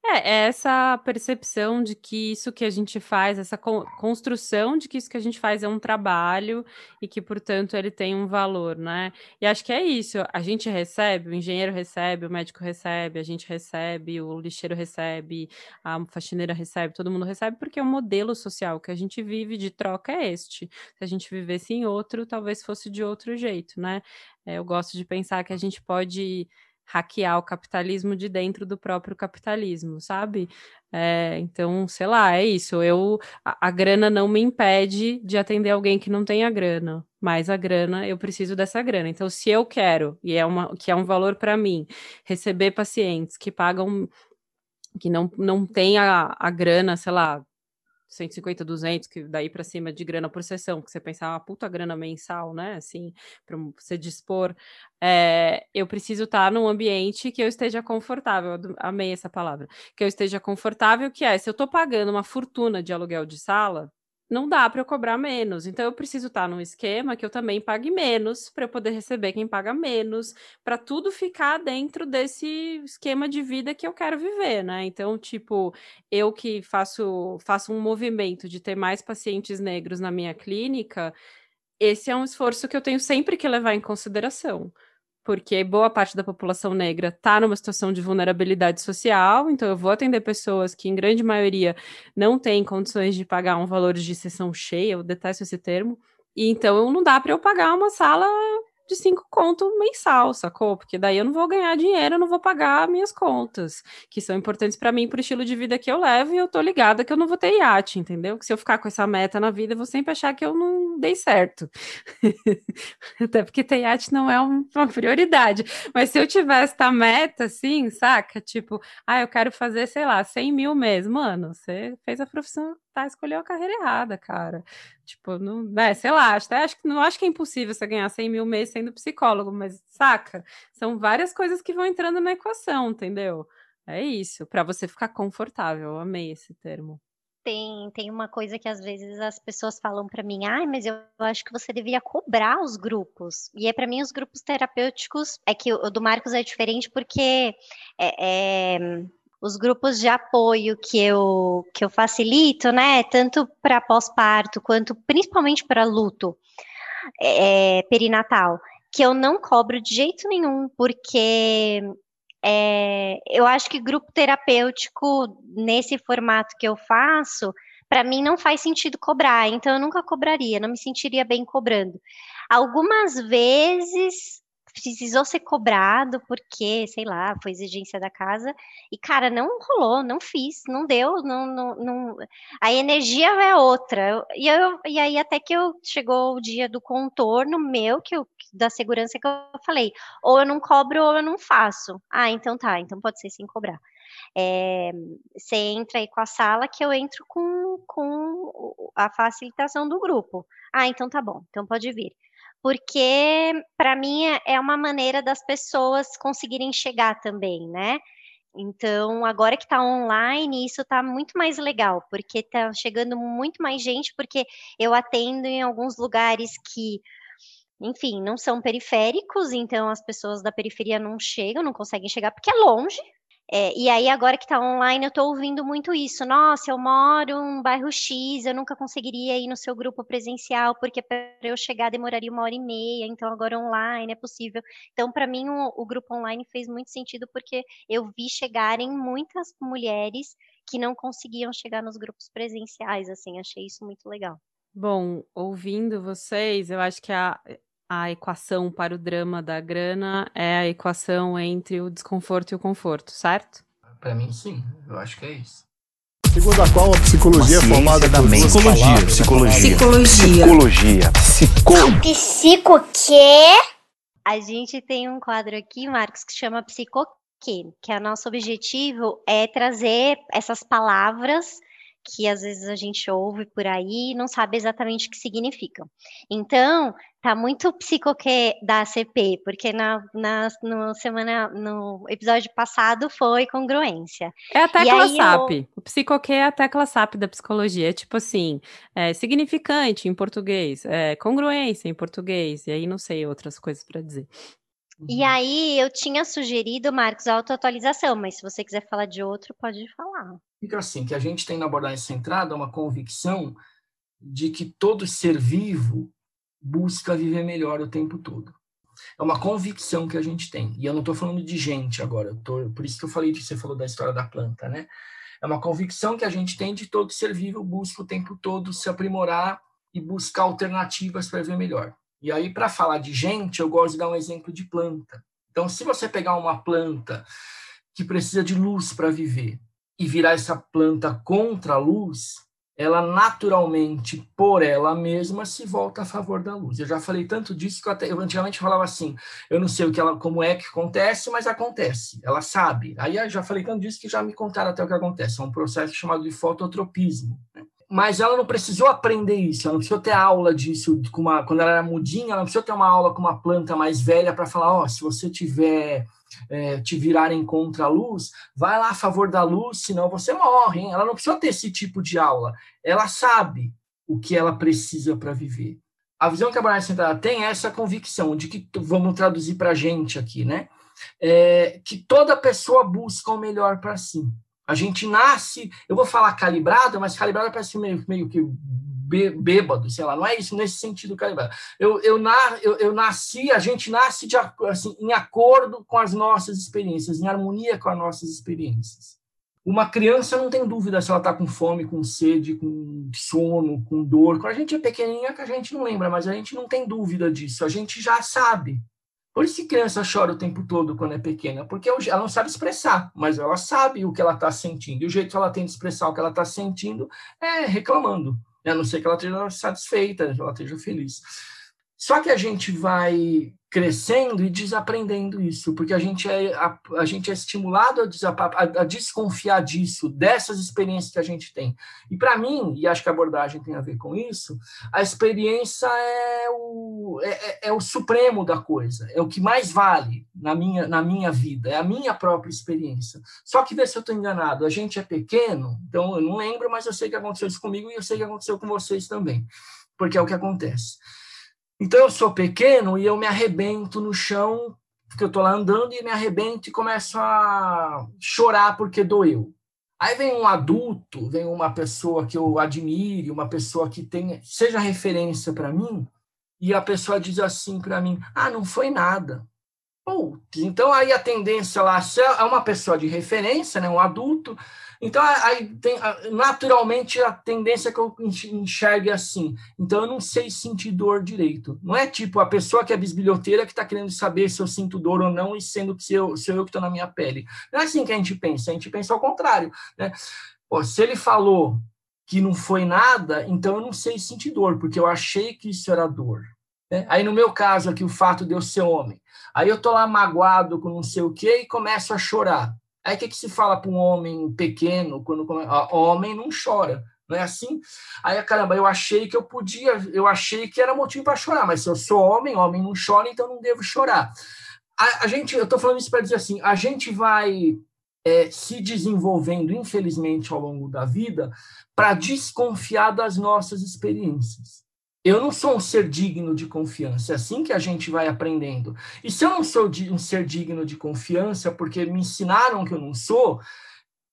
É, essa percepção de que isso que a gente faz, essa construção de que isso que a gente faz é um trabalho e que, portanto, ele tem um valor, né? E acho que é isso. A gente recebe, o engenheiro recebe, o médico recebe, a gente recebe, o lixeiro recebe, a faxineira recebe, todo mundo recebe, porque o modelo social que a gente vive de troca é este. Se a gente vivesse em outro, talvez fosse de outro jeito, né? É, eu gosto de pensar que a gente pode hackear o capitalismo de dentro do próprio capitalismo, sabe? É, então, sei lá, é isso. Eu a, a, grana não me impede de atender alguém que não tem a grana, mas a grana eu preciso dessa grana. Então, se eu quero e é uma que é um valor para mim receber pacientes que pagam que não, não tem a, a grana, sei lá, 150, 200, que daí para cima de grana por sessão, que você pensar uma puta grana mensal, né? Assim, para você dispor. É, eu preciso estar tá num ambiente que eu esteja confortável. Amei essa palavra. Que eu esteja confortável, que é, se eu estou pagando uma fortuna de aluguel de sala, não dá para eu cobrar menos. Então eu preciso estar num esquema que eu também pague menos para eu poder receber quem paga menos, para tudo ficar dentro desse esquema de vida que eu quero viver, né? Então, tipo, eu que faço faço um movimento de ter mais pacientes negros na minha clínica, esse é um esforço que eu tenho sempre que levar em consideração porque boa parte da população negra está numa situação de vulnerabilidade social, então eu vou atender pessoas que, em grande maioria, não têm condições de pagar um valor de sessão cheia, eu detesto esse termo, e então não dá para eu pagar uma sala de cinco conto mensal, sacou? Porque daí eu não vou ganhar dinheiro, eu não vou pagar minhas contas, que são importantes para mim, pro estilo de vida que eu levo, e eu tô ligada que eu não vou ter iate, entendeu? Que se eu ficar com essa meta na vida, eu vou sempre achar que eu não dei certo. (laughs) Até porque ter iate não é uma prioridade. Mas se eu tivesse essa meta, assim, saca? Tipo, ah, eu quero fazer, sei lá, 100 mil mês. Mano, você fez a profissão tá, escolheu a carreira errada, cara. Tipo, não, né, sei lá, até acho que não acho que é impossível você ganhar 100 mil mês sendo psicólogo, mas saca? São várias coisas que vão entrando na equação, entendeu? É isso, para você ficar confortável. Eu amei esse termo. Tem, tem uma coisa que às vezes as pessoas falam para mim, ai, mas eu acho que você devia cobrar os grupos. E é para mim os grupos terapêuticos, é que o do Marcos é diferente porque é, é os grupos de apoio que eu, que eu facilito, né, tanto para pós-parto quanto principalmente para luto é, perinatal, que eu não cobro de jeito nenhum, porque é, eu acho que grupo terapêutico, nesse formato que eu faço, para mim não faz sentido cobrar, então eu nunca cobraria, não me sentiria bem cobrando. Algumas vezes precisou ser cobrado porque, sei lá, foi exigência da casa. E, cara, não rolou, não fiz, não deu, não, não, não... a energia é outra. E, eu, e aí, até que eu chegou o dia do contorno meu, que eu, da segurança que eu falei, ou eu não cobro ou eu não faço. Ah, então tá, então pode ser sem cobrar. É, você entra aí com a sala que eu entro com, com a facilitação do grupo. Ah, então tá bom, então pode vir porque para mim é, uma maneira das pessoas conseguirem chegar também, né? Então, agora que está online, isso está muito mais legal, porque está chegando muito mais gente, porque eu atendo em alguns lugares que, enfim, não são periféricos, então as pessoas da periferia não chegam, não conseguem chegar, porque é longe. É, e aí, agora que está online, eu estou ouvindo muito isso. Nossa, eu moro em bairro X, eu nunca conseguiria ir no seu grupo presencial, porque para eu chegar demoraria uma hora e meia, então agora online é possível. Então, para mim, o, o grupo online fez muito sentido, porque eu vi chegarem muitas mulheres que não conseguiam chegar nos grupos presenciais, assim, achei isso muito legal. Bom, ouvindo vocês, eu acho que a, a equação para o drama da grana é a equação entre o desconforto e o conforto, certo? Para mim, sim. Eu acho que é isso. Segundo a qual a psicologia é formada da mente. Psicologia, palavras, psicologia. Psicologia. Psicologia. Psico... Psico quê? A gente tem um quadro aqui, Marcos, que chama Psicoquê, que é o nosso objetivo é trazer essas palavras que às vezes a gente ouve por aí e não sabe exatamente o que significam. Então, tá muito psicoque da CP, porque na, na no semana, no episódio passado foi congruência. É a tecla SAP. Eu... O psicoque é a tecla SAP da psicologia. É tipo assim, é significante em português, é congruência em português, e aí não sei outras coisas para dizer. E uhum. aí eu tinha sugerido, Marcos, autoatualização, mas se você quiser falar de outro, pode falar. Fica assim, que a gente tem na abordagem centrada uma convicção de que todo ser vivo busca viver melhor o tempo todo. É uma convicção que a gente tem. E eu não estou falando de gente agora, tô, por isso que eu falei que você falou da história da planta, né? É uma convicção que a gente tem de todo ser vivo busca o tempo todo se aprimorar e buscar alternativas para viver melhor. E aí, para falar de gente, eu gosto de dar um exemplo de planta. Então, se você pegar uma planta que precisa de luz para viver e virar essa planta contra a luz, ela naturalmente, por ela mesma, se volta a favor da luz. Eu já falei tanto disso que eu, até, eu antigamente falava assim, eu não sei o que ela, como é que acontece, mas acontece. Ela sabe. Aí eu já falei tanto disso que já me contaram até o que acontece. É um processo chamado de fototropismo. Né? mas ela não precisou aprender isso, ela não precisou ter aula disso com uma, quando ela era mudinha, ela não precisou ter uma aula com uma planta mais velha para falar, ó, oh, se você tiver é, te virarem contra a luz, vai lá a favor da luz, senão você morre. Hein? Ela não precisou ter esse tipo de aula. Ela sabe o que ela precisa para viver. A visão que a Barra Central tem é essa convicção de que, vamos traduzir para a gente aqui, né? É, que toda pessoa busca o melhor para si. A gente nasce, eu vou falar calibrado, mas calibrado parece meio, meio que bêbado, sei lá, não é isso nesse sentido calibrado. Eu, eu, na, eu, eu nasci, a gente nasce de, assim, em acordo com as nossas experiências, em harmonia com as nossas experiências. Uma criança não tem dúvida se ela está com fome, com sede, com sono, com dor. Quando a gente é pequenininha, que a gente não lembra, mas a gente não tem dúvida disso. A gente já sabe. Por isso que criança chora o tempo todo quando é pequena, porque ela não sabe expressar, mas ela sabe o que ela está sentindo. E o jeito que ela tem de expressar o que ela está sentindo é reclamando, a não ser que ela esteja satisfeita, ela esteja feliz. Só que a gente vai crescendo e desaprendendo isso, porque a gente é, a, a gente é estimulado a, a, a, desconfiar disso, dessas experiências que a gente tem. E para mim, e acho que a abordagem tem a ver com isso, a experiência é o, é, é, é o supremo da coisa, é o que mais vale na minha, na minha vida, é a minha própria experiência. Só que vê se eu estou enganado, a gente é pequeno, então eu não lembro, mas eu sei que aconteceu isso comigo e eu sei que aconteceu com vocês também, porque é o que acontece. Então eu sou pequeno e eu me arrebento no chão, porque eu estou lá andando e me arrebento e começo a chorar porque doeu. Aí vem um adulto, vem uma pessoa que eu admire, uma pessoa que tenha, seja referência para mim, e a pessoa diz assim para mim: ah, não foi nada. Putz, então aí a tendência lá é uma pessoa de referência, né, um adulto, então, aí tem, naturalmente, a tendência é que eu enxergue assim. Então, eu não sei sentir dor direito. Não é tipo a pessoa que é bisbilhoteira que está querendo saber se eu sinto dor ou não, e sendo que sou eu, sou eu que estou na minha pele. Não é assim que a gente pensa. A gente pensa ao contrário. Né? Pô, se ele falou que não foi nada, então eu não sei sentir dor, porque eu achei que isso era dor. Né? Aí, no meu caso aqui, o fato de eu ser homem. Aí eu tô lá magoado com não sei o quê e começo a chorar. Aí o que, que se fala para um homem pequeno, quando homem não chora, não é assim? Aí, caramba, eu achei que eu podia, eu achei que era motivo para chorar, mas se eu sou homem, homem não chora, então não devo chorar. A, a gente, eu estou falando isso para dizer assim, a gente vai é, se desenvolvendo, infelizmente, ao longo da vida, para desconfiar das nossas experiências. Eu não sou um ser digno de confiança. É assim que a gente vai aprendendo. E se eu não sou um ser digno de confiança porque me ensinaram que eu não sou,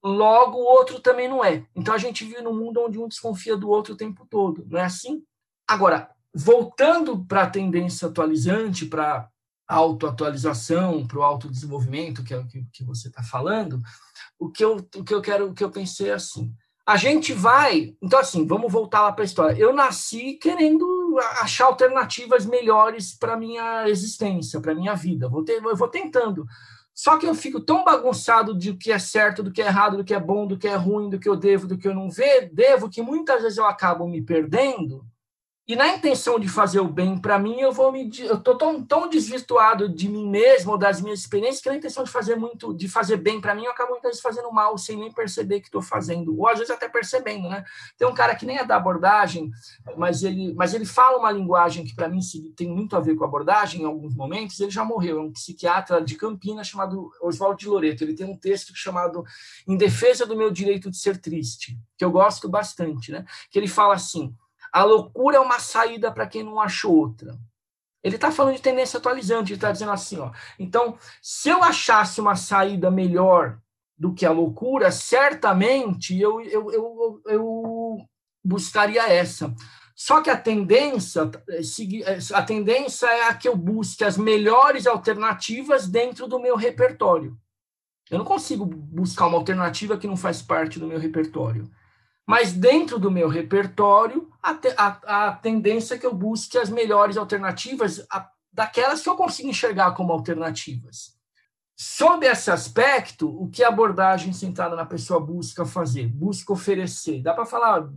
logo o outro também não é. Então a gente vive num mundo onde um desconfia do outro o tempo todo, não é assim? Agora, voltando para a tendência atualizante, para autoatualização, para o autodesenvolvimento, que é o que, que você está falando, o que, eu, o que eu quero, o que eu pensei é assim. A gente vai. Então, assim, vamos voltar lá para a história. Eu nasci querendo achar alternativas melhores para minha existência, para minha vida. Vou ter, eu vou tentando. Só que eu fico tão bagunçado de o que é certo, do que é errado, do que é bom, do que é ruim, do que eu devo, do que eu não devo, que muitas vezes eu acabo me perdendo e na intenção de fazer o bem para mim, eu vou me eu tô tão, tão desvirtuado de mim mesmo das minhas experiências que na intenção de fazer muito, de fazer bem para mim, eu acabo muitas vezes fazendo mal sem nem perceber que estou fazendo, ou às vezes até percebendo, né? Tem um cara que nem é da abordagem, mas ele, mas ele fala uma linguagem que para mim tem muito a ver com abordagem em alguns momentos. Ele já morreu, é um psiquiatra de Campinas chamado Oswaldo de Loreto. Ele tem um texto chamado Em defesa do meu direito de ser triste, que eu gosto bastante, né? Que ele fala assim a loucura é uma saída para quem não achou outra. Ele está falando de tendência atualizante, ele está dizendo assim, ó. Então, se eu achasse uma saída melhor do que a loucura, certamente eu, eu, eu, eu buscaria essa. Só que a tendência, a tendência é a que eu busque as melhores alternativas dentro do meu repertório. Eu não consigo buscar uma alternativa que não faz parte do meu repertório. Mas dentro do meu repertório, a, a, a tendência é que eu busque as melhores alternativas, a, daquelas que eu consigo enxergar como alternativas. Sob esse aspecto, o que a abordagem centrada na pessoa busca fazer? Busca oferecer. Dá para falar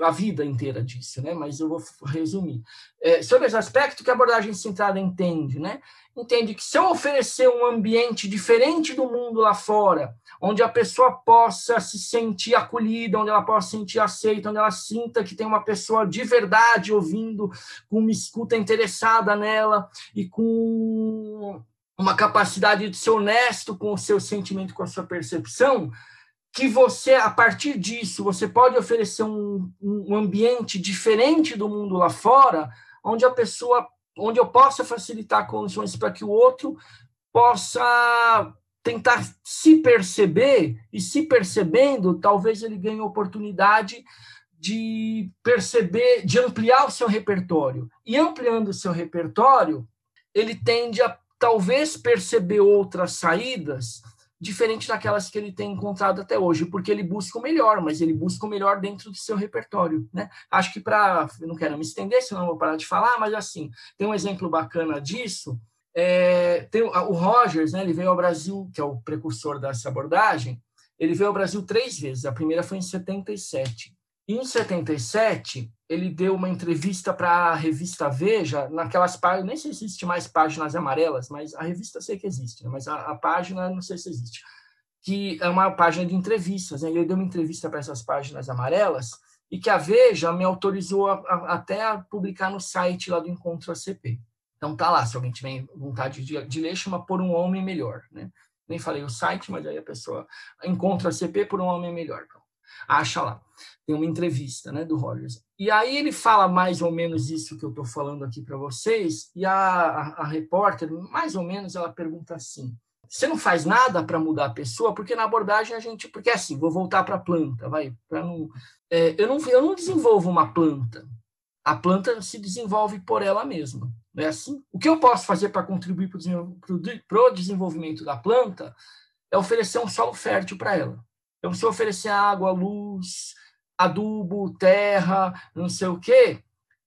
a vida inteira disso, né? Mas eu vou resumir. É, sobre esse aspecto que a abordagem centrada entende, né? Entende que se eu oferecer um ambiente diferente do mundo lá fora, onde a pessoa possa se sentir acolhida, onde ela possa se sentir aceita, onde ela sinta que tem uma pessoa de verdade ouvindo, com uma escuta interessada nela e com uma capacidade de ser honesto com o seu sentimento, com a sua percepção, que você, a partir disso, você pode oferecer um, um ambiente diferente do mundo lá fora, onde a pessoa, onde eu possa facilitar condições para que o outro possa tentar se perceber e se percebendo, talvez ele ganhe oportunidade de perceber, de ampliar o seu repertório. E ampliando o seu repertório, ele tende a talvez perceber outras saídas diferente daquelas que ele tem encontrado até hoje, porque ele busca o melhor, mas ele busca o melhor dentro do seu repertório, né? Acho que para, não quero me estender, senão vou parar de falar, mas assim, tem um exemplo bacana disso, é, tem o Rogers, né, ele veio ao Brasil, que é o precursor dessa abordagem, ele veio ao Brasil três vezes, a primeira foi em 77, em 77, ele deu uma entrevista para a revista Veja, naquelas páginas, nem sei se existe mais páginas amarelas, mas a revista sei que existe, né? mas a, a, página não sei se existe, que é uma página de entrevistas. Né? Ele deu uma entrevista para essas páginas amarelas e que a Veja me autorizou a, a, até a publicar no site lá do Encontro ACP. Então tá lá, se alguém tiver vontade de, de ler, chama Por um Homem Melhor. Né? Nem falei o site, mas aí a pessoa encontra ACP por um Homem Melhor. Então, acha lá tem uma entrevista né, do Rogers. E aí ele fala mais ou menos isso que eu estou falando aqui para vocês, e a, a, a, repórter, mais ou menos, ela pergunta assim: você não faz nada para mudar a pessoa? Porque na abordagem a gente. Porque assim, vou voltar para a planta, vai. Não, é, eu, não, eu não desenvolvo uma planta. A planta se desenvolve por ela mesma. Não é assim? O que eu posso fazer para contribuir para o desenvolvimento da planta é oferecer um solo fértil para ela. Então, se eu oferecer água, luz, adubo, terra, não sei o quê,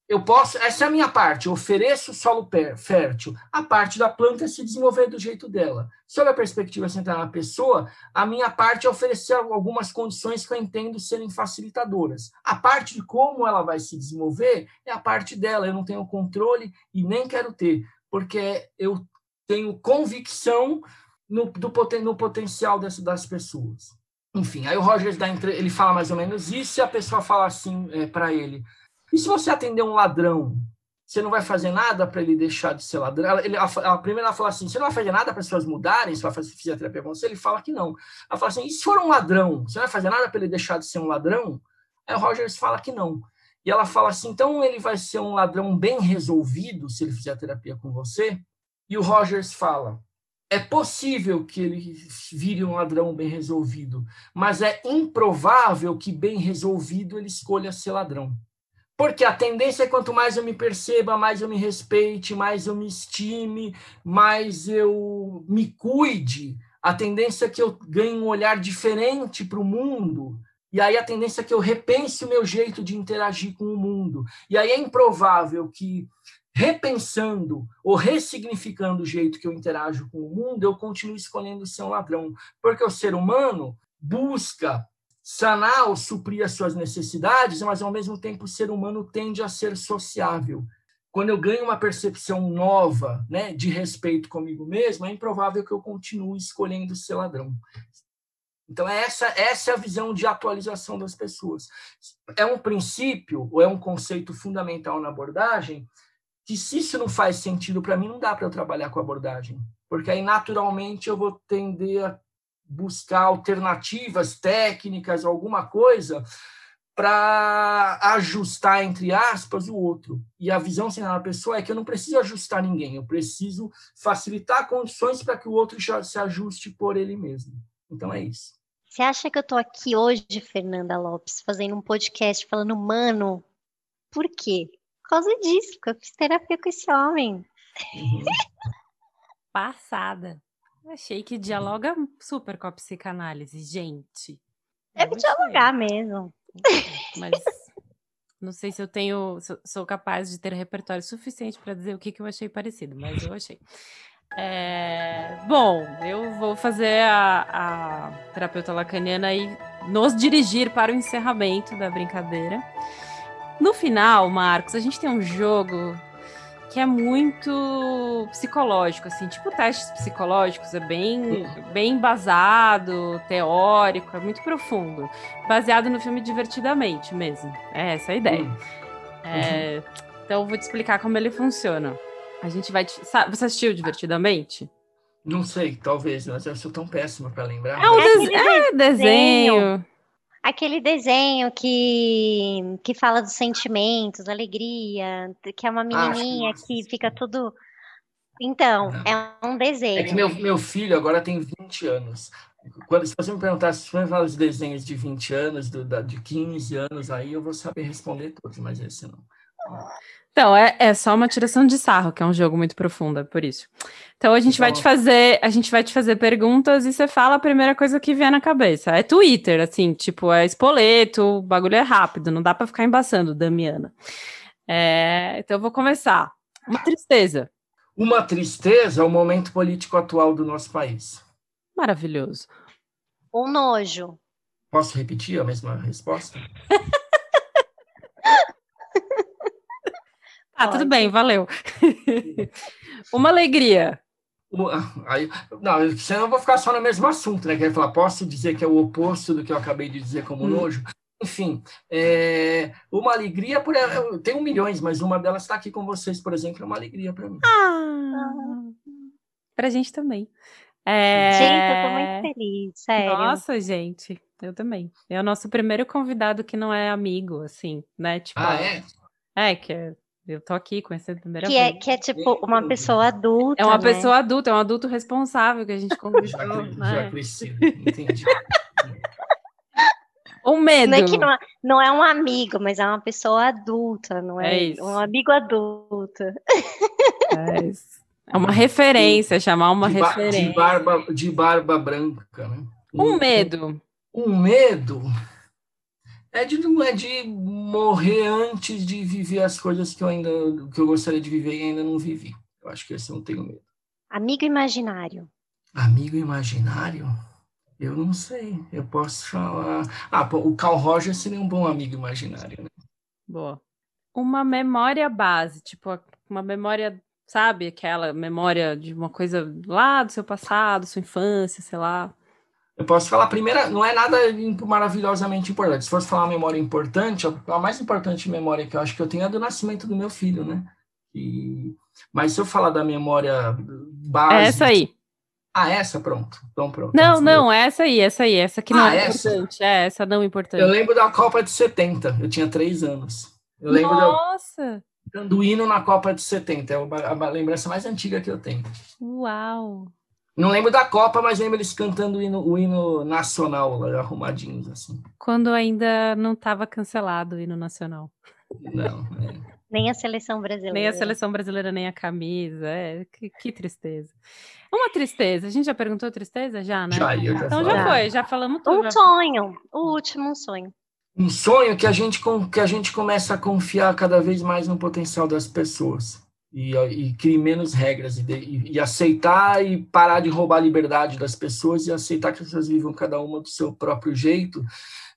eu posso, essa é a minha parte, eu ofereço solo fértil. A parte da planta é se desenvolver do jeito dela. Sob a perspectiva central na pessoa, a minha parte é oferecer algumas condições que eu entendo serem facilitadoras. A parte de como ela vai se desenvolver é a parte dela. Eu não tenho controle e nem quero ter, porque eu tenho convicção no, do, no potencial das pessoas. Enfim, aí o Rogers dá, ele fala mais ou menos isso e a pessoa fala assim é, para ele: e se você atender um ladrão, você não vai fazer nada para ele deixar de ser ladrão? Ele, a, a, primeira ela fala assim: você não vai fazer nada para as pessoas mudarem, se vai fazer fisioterapia com você? Ele fala que não. Ela fala assim: e se for um ladrão, você não vai fazer nada para ele deixar de ser um ladrão? Aí o Rogers fala que não. E ela fala assim: então ele vai ser um ladrão bem resolvido se ele fizer terapia com você? E o Rogers fala: é possível que ele vire um ladrão bem resolvido, mas é improvável que bem resolvido ele escolha ser ladrão. Porque a tendência é quanto mais eu me perceba, mais eu me respeite, mais eu me estime, mais eu me cuide. A tendência é que eu ganhe um olhar diferente para o mundo. E aí a tendência é que eu repense o meu jeito de interagir com o mundo. E aí é improvável que repensando ou ressignificando o jeito que eu interajo com o mundo, eu continuo escolhendo ser um ladrão. Porque o ser humano busca sanar ou suprir as suas necessidades, mas ao mesmo tempo o ser humano tende a ser sociável. Quando eu ganho uma percepção nova, né, de respeito comigo mesmo, é improvável que eu continue escolhendo ser ladrão. Então essa essa é a visão de atualização das pessoas. É um princípio ou é um conceito fundamental na abordagem que se isso não faz sentido para mim, não dá para eu trabalhar com abordagem, porque aí naturalmente eu vou tender a buscar alternativas técnicas, alguma coisa para ajustar entre aspas o outro. E a visão central da pessoa é que eu não preciso ajustar ninguém, eu preciso facilitar condições para que o outro se ajuste por ele mesmo. Então é isso. Você acha que eu estou aqui hoje, Fernanda Lopes, fazendo um podcast falando mano? Por quê? Por causa disso, porque eu fiz terapia com esse homem. (laughs) Passada. Achei que dialoga super com a psicanálise, gente. Deve dialogar mesmo. (laughs) Mas não sei se eu tenho, sou capaz de ter repertório suficiente para dizer o que, que eu achei parecido, mas eu achei. É, bom, eu vou fazer a, a terapeuta lacaniana e nos dirigir para o encerramento da brincadeira. No final, Marcos, a gente tem um jogo que é muito psicológico, assim, tipo testes psicológicos, é bem, bem embasado, teórico, é muito profundo. Baseado no filme Divertidamente mesmo. É essa a ideia. Uhum. É, então, eu vou te explicar como ele funciona. A gente vai. Te... Você assistiu Divertidamente? Não sei, talvez, mas eu sou tão péssima para lembrar. É um é, é desenho aquele desenho que, que fala dos sentimentos, alegria, que é uma menininha que fica tudo. Então, é um desenho. É que meu, meu filho agora tem 20 anos. Quando, se você me perguntar se você fala de desenhos de 20 anos, do, da, de 15 anos, aí eu vou saber responder todos, mas esse não. Então, é, é só uma tiração de sarro, que é um jogo muito profundo, é por isso. Então a gente então, vai te fazer, a gente vai te fazer perguntas e você fala a primeira coisa que vier na cabeça. É Twitter, assim, tipo, é espoleto, o bagulho é rápido, não dá para ficar embaçando, Damiana. É, então eu vou começar. Uma tristeza. Uma tristeza é o momento político atual do nosso país. Maravilhoso. Um nojo. Posso repetir a mesma resposta? (laughs) Ah, tudo bem, valeu. (laughs) Uma alegria. Aí, não, senão eu vou ficar só no mesmo assunto, né? Quer falar, posso dizer que é o oposto do que eu acabei de dizer como hum. nojo? Enfim, é, uma alegria, por, eu tenho milhões, mas uma delas está aqui com vocês, por exemplo, é uma alegria para mim. Ah, para a gente também. É... Gente, eu tô muito feliz, sério. Nossa, gente, eu também. É o nosso primeiro convidado que não é amigo, assim, né? Tipo, ah, é? É, que é eu tô aqui conhecendo a primeira que vez. É, que é tipo uma pessoa adulta. É uma né? pessoa adulta, é um adulto responsável que a gente convidou. já, né? já cresci, entendi. (laughs) Um medo. Não é que não, é, não é um amigo, mas é uma pessoa adulta, não é, é um amigo adulto. É, isso. é uma referência, chamar uma de referência. De barba, de barba branca, né? Um, um medo. Um medo é de, é de morrer antes de viver as coisas que eu ainda que eu gostaria de viver e ainda não vivi. Eu acho que esse eu não tenho medo. Amigo imaginário. Amigo imaginário? Eu não sei. Eu posso falar. Ah, o Carl Roger seria um bom amigo imaginário, né? Boa. Uma memória base, tipo, uma memória, sabe, aquela memória de uma coisa lá do seu passado, sua infância, sei lá. Eu posso falar, primeira, não é nada maravilhosamente importante. Se fosse falar uma memória importante, a mais importante memória que eu acho que eu tenho é do nascimento do meu filho, né? E, mas se eu falar da memória base. É essa aí. Ah, essa, pronto. Então, pronto. Não, não, é essa aí, essa aí, essa que não ah, é essa? importante. É, essa não importante. Eu lembro da Copa de 70, eu tinha três anos. Eu lembro Nossa! Do, do hino na Copa de 70, é a lembrança mais antiga que eu tenho. Uau! Não lembro da Copa, mas lembro eles cantando o hino, o hino nacional, arrumadinhos, assim. Quando ainda não estava cancelado o hino nacional. Não, é. Nem a seleção brasileira. Nem a seleção brasileira, nem a camisa. É, que, que, tristeza. Uma tristeza. A gente já perguntou tristeza? Já, né? Já, eu já Então já foi, já falamos tudo. Um já. sonho. O último um sonho. Um sonho que a gente, que a gente começa a confiar cada vez mais no potencial das pessoas. E, e crie menos regras. E, e, e aceitar e parar de roubar a liberdade das pessoas e aceitar que as pessoas vivam cada uma do seu próprio jeito,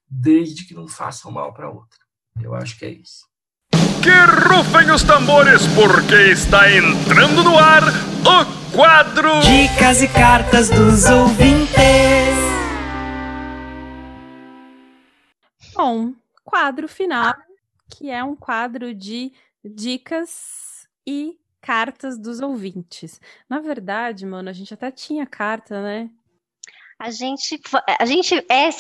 desde que não façam mal para outra. Eu acho que é isso. Que rufem os tambores, porque está entrando no ar o quadro Dicas e Cartas dos Ouvintes. Bom, quadro final, que é um quadro de dicas e cartas dos ouvintes. Na verdade, mano, a gente até tinha carta, né? A gente, a gente é,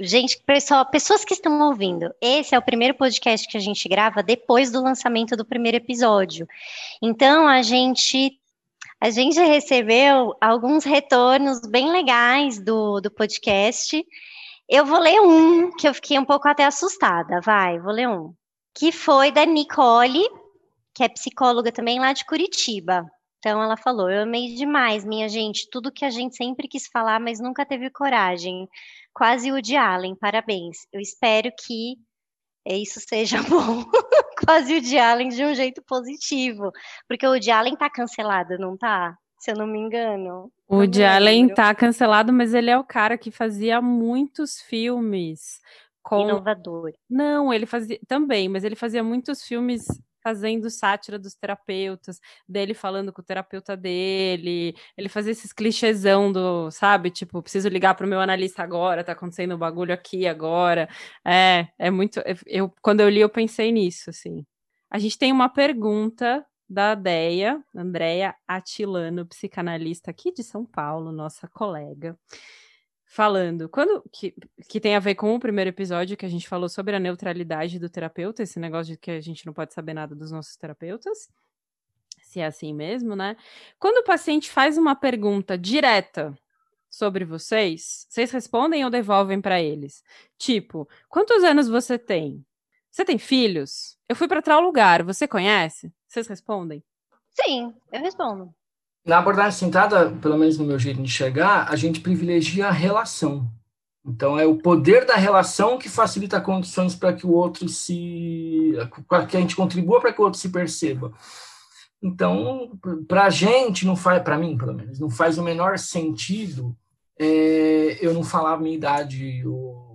Gente, pessoal, pessoas que estão ouvindo, esse é o primeiro podcast que a gente grava depois do lançamento do primeiro episódio. Então, a gente a gente recebeu alguns retornos bem legais do, do podcast. Eu vou ler um, que eu fiquei um pouco até assustada, vai, vou ler um. Que foi da Nicole, que é psicóloga também lá de Curitiba. Então ela falou: Eu amei demais, minha gente, tudo que a gente sempre quis falar, mas nunca teve coragem quase o de Allen, parabéns. Eu espero que isso seja (laughs) bom. quase o de Allen de um jeito positivo. Porque o de Allen tá cancelado, não tá? Se eu não me engano. O de Allen tá cancelado, mas ele é o cara que fazia muitos filmes. Com... Inovador. Não, ele fazia também, mas ele fazia muitos filmes fazendo sátira dos terapeutas, dele falando com o terapeuta dele, ele fazia esses clichêsão do, sabe, tipo, preciso ligar para o meu analista agora, tá acontecendo um bagulho aqui agora. É, é muito. Eu, quando eu li, eu pensei nisso, assim. A gente tem uma pergunta da Deia, Andréia Atilano, psicanalista aqui de São Paulo, nossa colega falando, quando que, que tem a ver com o primeiro episódio que a gente falou sobre a neutralidade do terapeuta, esse negócio de que a gente não pode saber nada dos nossos terapeutas, se é assim mesmo, né? Quando o paciente faz uma pergunta direta sobre vocês, vocês respondem ou devolvem para eles? Tipo, quantos anos você tem? Você tem filhos? Eu fui para tal lugar, você conhece? Vocês respondem? Sim, eu respondo. Na abordagem centrada, pelo menos no meu jeito de enxergar, a gente privilegia a relação. Então, é o poder da relação que facilita condições para que o outro se. que a gente contribua para que o outro se perceba. Então, para a gente, não faz, para mim, pelo menos, não faz o menor sentido é, eu não falar a minha idade ou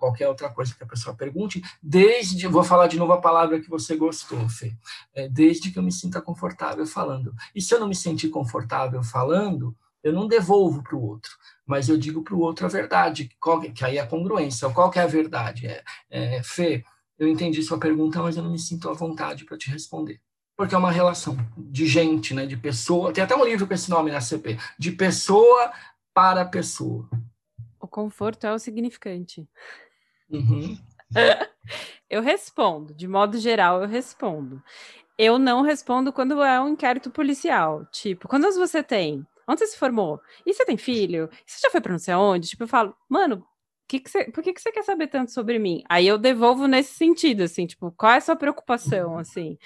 qualquer outra coisa que a pessoa pergunte, desde, vou falar de novo a palavra que você gostou, Fê, é, desde que eu me sinta confortável falando. E se eu não me sentir confortável falando, eu não devolvo para o outro, mas eu digo para o outro a verdade, qual, que aí é a congruência. Qual que é a verdade? É, é, Fê, eu entendi sua pergunta, mas eu não me sinto à vontade para te responder. Porque é uma relação de gente, né, de pessoa. Tem até um livro com esse nome na CP, de pessoa para pessoa. O conforto é o significante. Uhum. (laughs) eu respondo, de modo geral, eu respondo. Eu não respondo quando é um inquérito policial. Tipo, quantos você tem? Onde você se formou? E você tem filho? E você já foi para não sei aonde? Tipo, eu falo, mano, que que você, por que, que você quer saber tanto sobre mim? Aí eu devolvo nesse sentido, assim, tipo, qual é a sua preocupação, assim?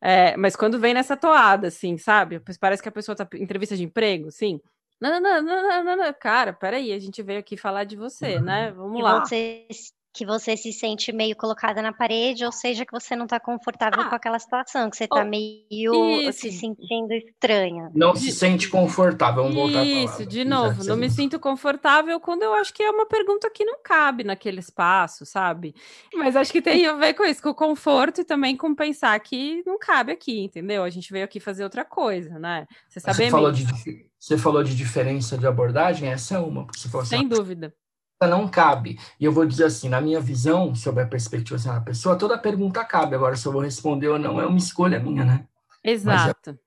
É, mas quando vem nessa toada, assim, sabe? Parece que a pessoa tá em entrevista de emprego, assim. Não, não, não, não, não, não, cara, peraí, a gente veio aqui falar de você, né? Vamos e lá. Você que você se sente meio colocada na parede, ou seja, que você não está confortável ah, com aquela situação, que você está oh, meio isso. se sentindo estranha. Não se sente confortável, vamos voltar Isso, de novo, não me sinto confortável quando eu acho que é uma pergunta que não cabe naquele espaço, sabe? Mas acho que tem a ver com isso, com o conforto e também com pensar que não cabe aqui, entendeu? A gente veio aqui fazer outra coisa, né? Você, sabe você falou de você falou de diferença de abordagem, essa é uma. Você falou assim, Sem dúvida não cabe. E eu vou dizer assim, na minha visão, sobre a perspectiva assim, da pessoa, toda pergunta cabe. Agora, se eu vou responder ou não, é uma escolha minha, né? Exato. Mas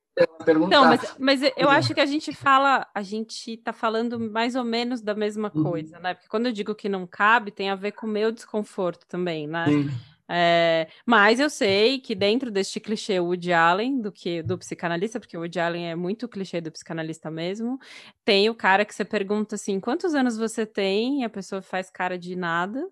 é não, mas, mas eu acho que a gente fala, a gente tá falando mais ou menos da mesma uhum. coisa, uhum. né? Porque quando eu digo que não cabe, tem a ver com o meu desconforto também, né? Sim. É, mas eu sei que dentro deste clichê Woody Allen, do que do psicanalista, porque o Woody Allen é muito clichê do psicanalista mesmo, tem o cara que você pergunta assim, quantos anos você tem? E a pessoa faz cara de nada,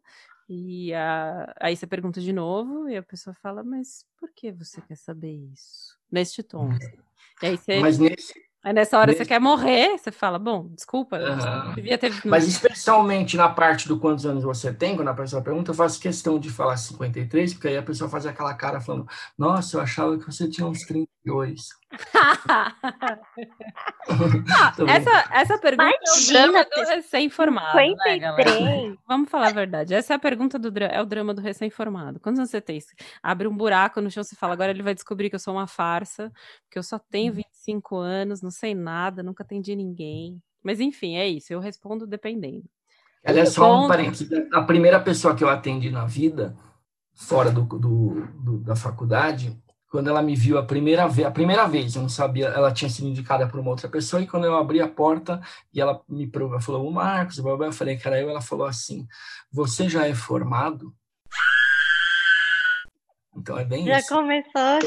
e a, aí você pergunta de novo, e a pessoa fala, mas por que você quer saber isso? Neste tom. Uhum. Assim. E aí você... Mas nesse, Aí nessa hora você quer morrer, você fala, bom, desculpa, eu Aham. devia ter. Mas especialmente na parte do quantos anos você tem, quando a pessoa pergunta, eu faço questão de falar 53, porque aí a pessoa faz aquela cara falando, nossa, eu achava que você tinha uns 32. (laughs) (laughs) Tô essa, essa pergunta é o drama do recém-formado, né, galera? 53. (laughs) Vamos falar a verdade. Essa é a pergunta do é o drama do recém-formado. Quantos anos você tem? Abre um buraco no chão, você fala, agora ele vai descobrir que eu sou uma farsa, que eu só tenho Uhum. 25 anos, não sei nada, nunca atendi ninguém. Mas enfim, é isso, eu respondo dependendo. Aliás, só um parênteses. A primeira pessoa que eu atendi na vida, fora do, do- do- da faculdade, quando ela me viu a primeira vez, a primeira vez, eu não sabia, ela tinha sido indicada por uma outra pessoa, e quando eu abri a porta e ela me provou, falou, o Marcos, blá, blá, eu falei, cara, eu, ela falou assim, você já é formado? Então é bem Já isso. começou.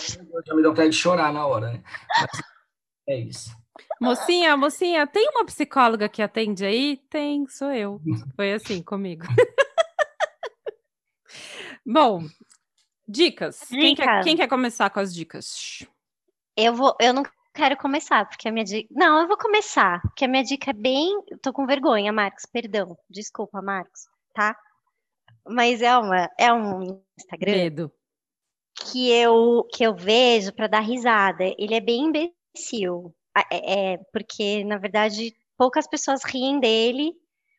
Já me deu vontade de chorar na hora, né? Mas é isso. Mocinha, mocinha, tem uma psicóloga que atende aí? Tem, sou eu. Foi assim comigo. (laughs) Bom, dicas. Quem quer, quem quer começar com as dicas? Eu vou, eu não quero começar, porque a minha dica. Não, eu vou começar, porque a minha dica é bem. eu Tô com vergonha, Marcos, perdão. Desculpa, Marcos, tá? Mas é uma, é um Instagram Medo. que eu que eu vejo para dar risada. Ele é bem imbecil. É, é, porque, na verdade, poucas pessoas riem dele.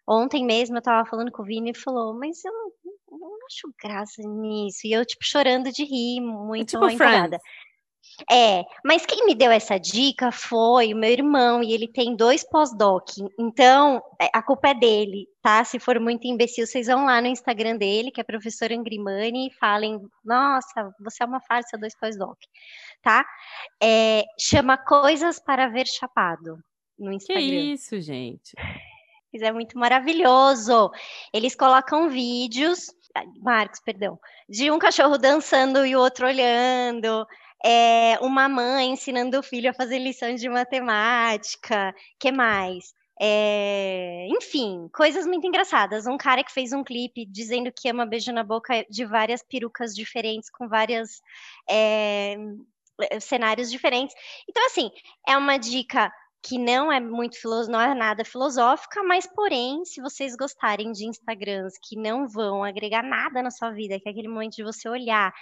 Ontem mesmo eu tava falando com o Vini e falou, mas eu não acho graça nisso. E eu, tipo, chorando de rir, muito tipo empolgada. É, mas quem me deu essa dica foi o meu irmão, e ele tem dois pós-doc. Então, é, a culpa é dele, tá? Se for muito imbecil, vocês vão lá no Instagram dele, que é professor Angrimani, e falem: Nossa, você é uma farsa, dois pós-doc, tá? É, chama Coisas para Ver Chapado no Que Instagram. isso, gente? Isso é muito maravilhoso. Eles colocam vídeos, Marcos, perdão, de um cachorro dançando e o outro olhando, é, uma mãe ensinando o filho a fazer lições de matemática, que mais? É, enfim, coisas muito engraçadas. Um cara que fez um clipe dizendo que ama beijo na boca de várias perucas diferentes, com várias é, cenários diferentes. Então, assim, é uma dica que não é muito não é nada filosófica, mas porém, se vocês gostarem de Instagrams que não vão agregar nada na sua vida, que é aquele momento de você olhar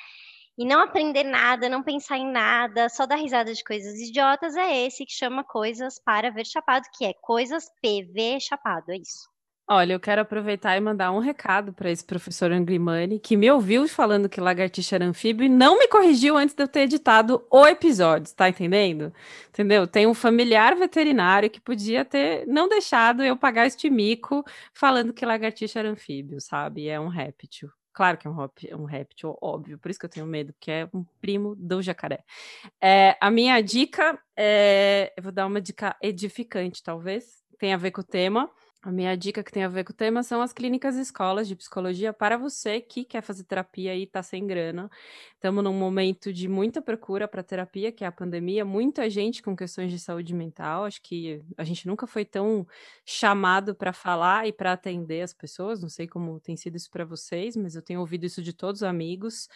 e não aprender nada, não pensar em nada, só dar risada de coisas idiotas, é esse que chama Coisas para Ver Chapado, que é Coisas PV Chapado, é isso. Olha, eu quero aproveitar e mandar um recado para esse professor Angrimani, que me ouviu falando que lagartixa era anfíbio e não me corrigiu antes de eu ter editado o episódio, tá entendendo? Entendeu? Tem um familiar veterinário que podia ter não deixado eu pagar este mico falando que lagartixa era anfíbio, sabe? É um réptil. Claro que é um, hop- um réptil, óbvio, por isso que eu tenho medo, porque é um primo do jacaré. É, a minha dica é. Eu vou dar uma dica edificante, talvez, tem a ver com o tema. A minha dica que tem a ver com o tema são as clínicas e escolas de psicologia para você que quer fazer terapia e está sem grana. Estamos num momento de muita procura para terapia, que é a pandemia, muita gente com questões de saúde mental. Acho que a gente nunca foi tão chamado para falar e para atender as pessoas. Não sei como tem sido isso para vocês, mas eu tenho ouvido isso de todos os amigos.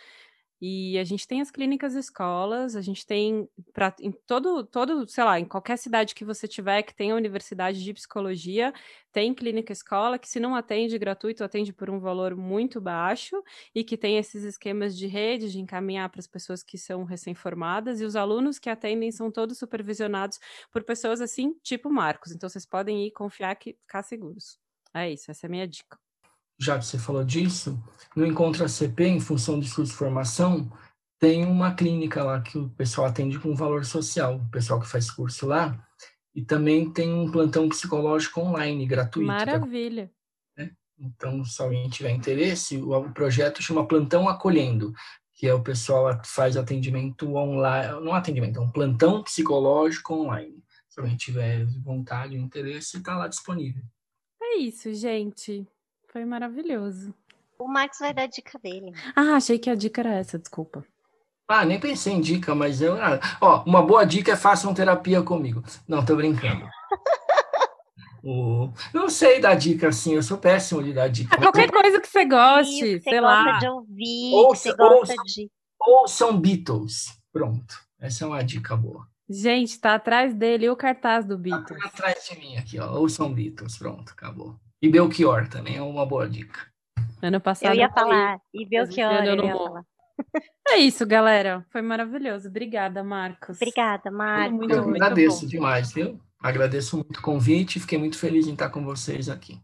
E a gente tem as clínicas escolas, a gente tem pra, em todo, todo, sei lá, em qualquer cidade que você tiver que tenha universidade de psicologia, tem clínica escola que se não atende gratuito, atende por um valor muito baixo e que tem esses esquemas de rede, de encaminhar para as pessoas que são recém-formadas, e os alunos que atendem são todos supervisionados por pessoas assim, tipo Marcos. Então vocês podem ir confiar que ficar seguros. É isso, essa é a minha dica. Já que você falou disso, no Encontra CP, em função do curso de formação, tem uma clínica lá que o pessoal atende com valor social, o pessoal que faz curso lá, e também tem um plantão psicológico online, gratuito. que Maravilha. Então, se alguém tiver interesse, o, projeto chama Plantão Acolhendo, que é o pessoal faz atendimento online, não atendimento, é um plantão psicológico online. Se alguém tiver vontade interesse, está lá disponível. É isso, gente. Foi maravilhoso. O Max vai dar a dica dele. Ah, achei que a dica era essa, desculpa. Ah, nem pensei em dica, mas eu. ah, Ó, uma boa dica é façam terapia comigo. Não, tô brincando. (laughs) O- Não sei dar dica assim, eu sou péssimo de dar dica. Ah, qualquer coisa que você goste, Isso, que você sei gosta lá. de ouvir, Ouça- que você gosta ouça- de. Ouçam Beatles. Pronto. Essa é uma dica boa. Gente, tá atrás dele o cartaz do Beatles. Tá atrás de mim aqui, ó. Ouçam Beatles. Pronto, acabou. E Belchior também é uma boa dica. Ano passado Eu ia falar. E Belchior, eu não vou. É isso, galera. Foi maravilhoso. Obrigada, Marcos. Obrigada, Marcos. Muito, Eu muito agradeço bom. demais, viu? Agradeço muito o convite. Fiquei muito feliz em estar com vocês aqui.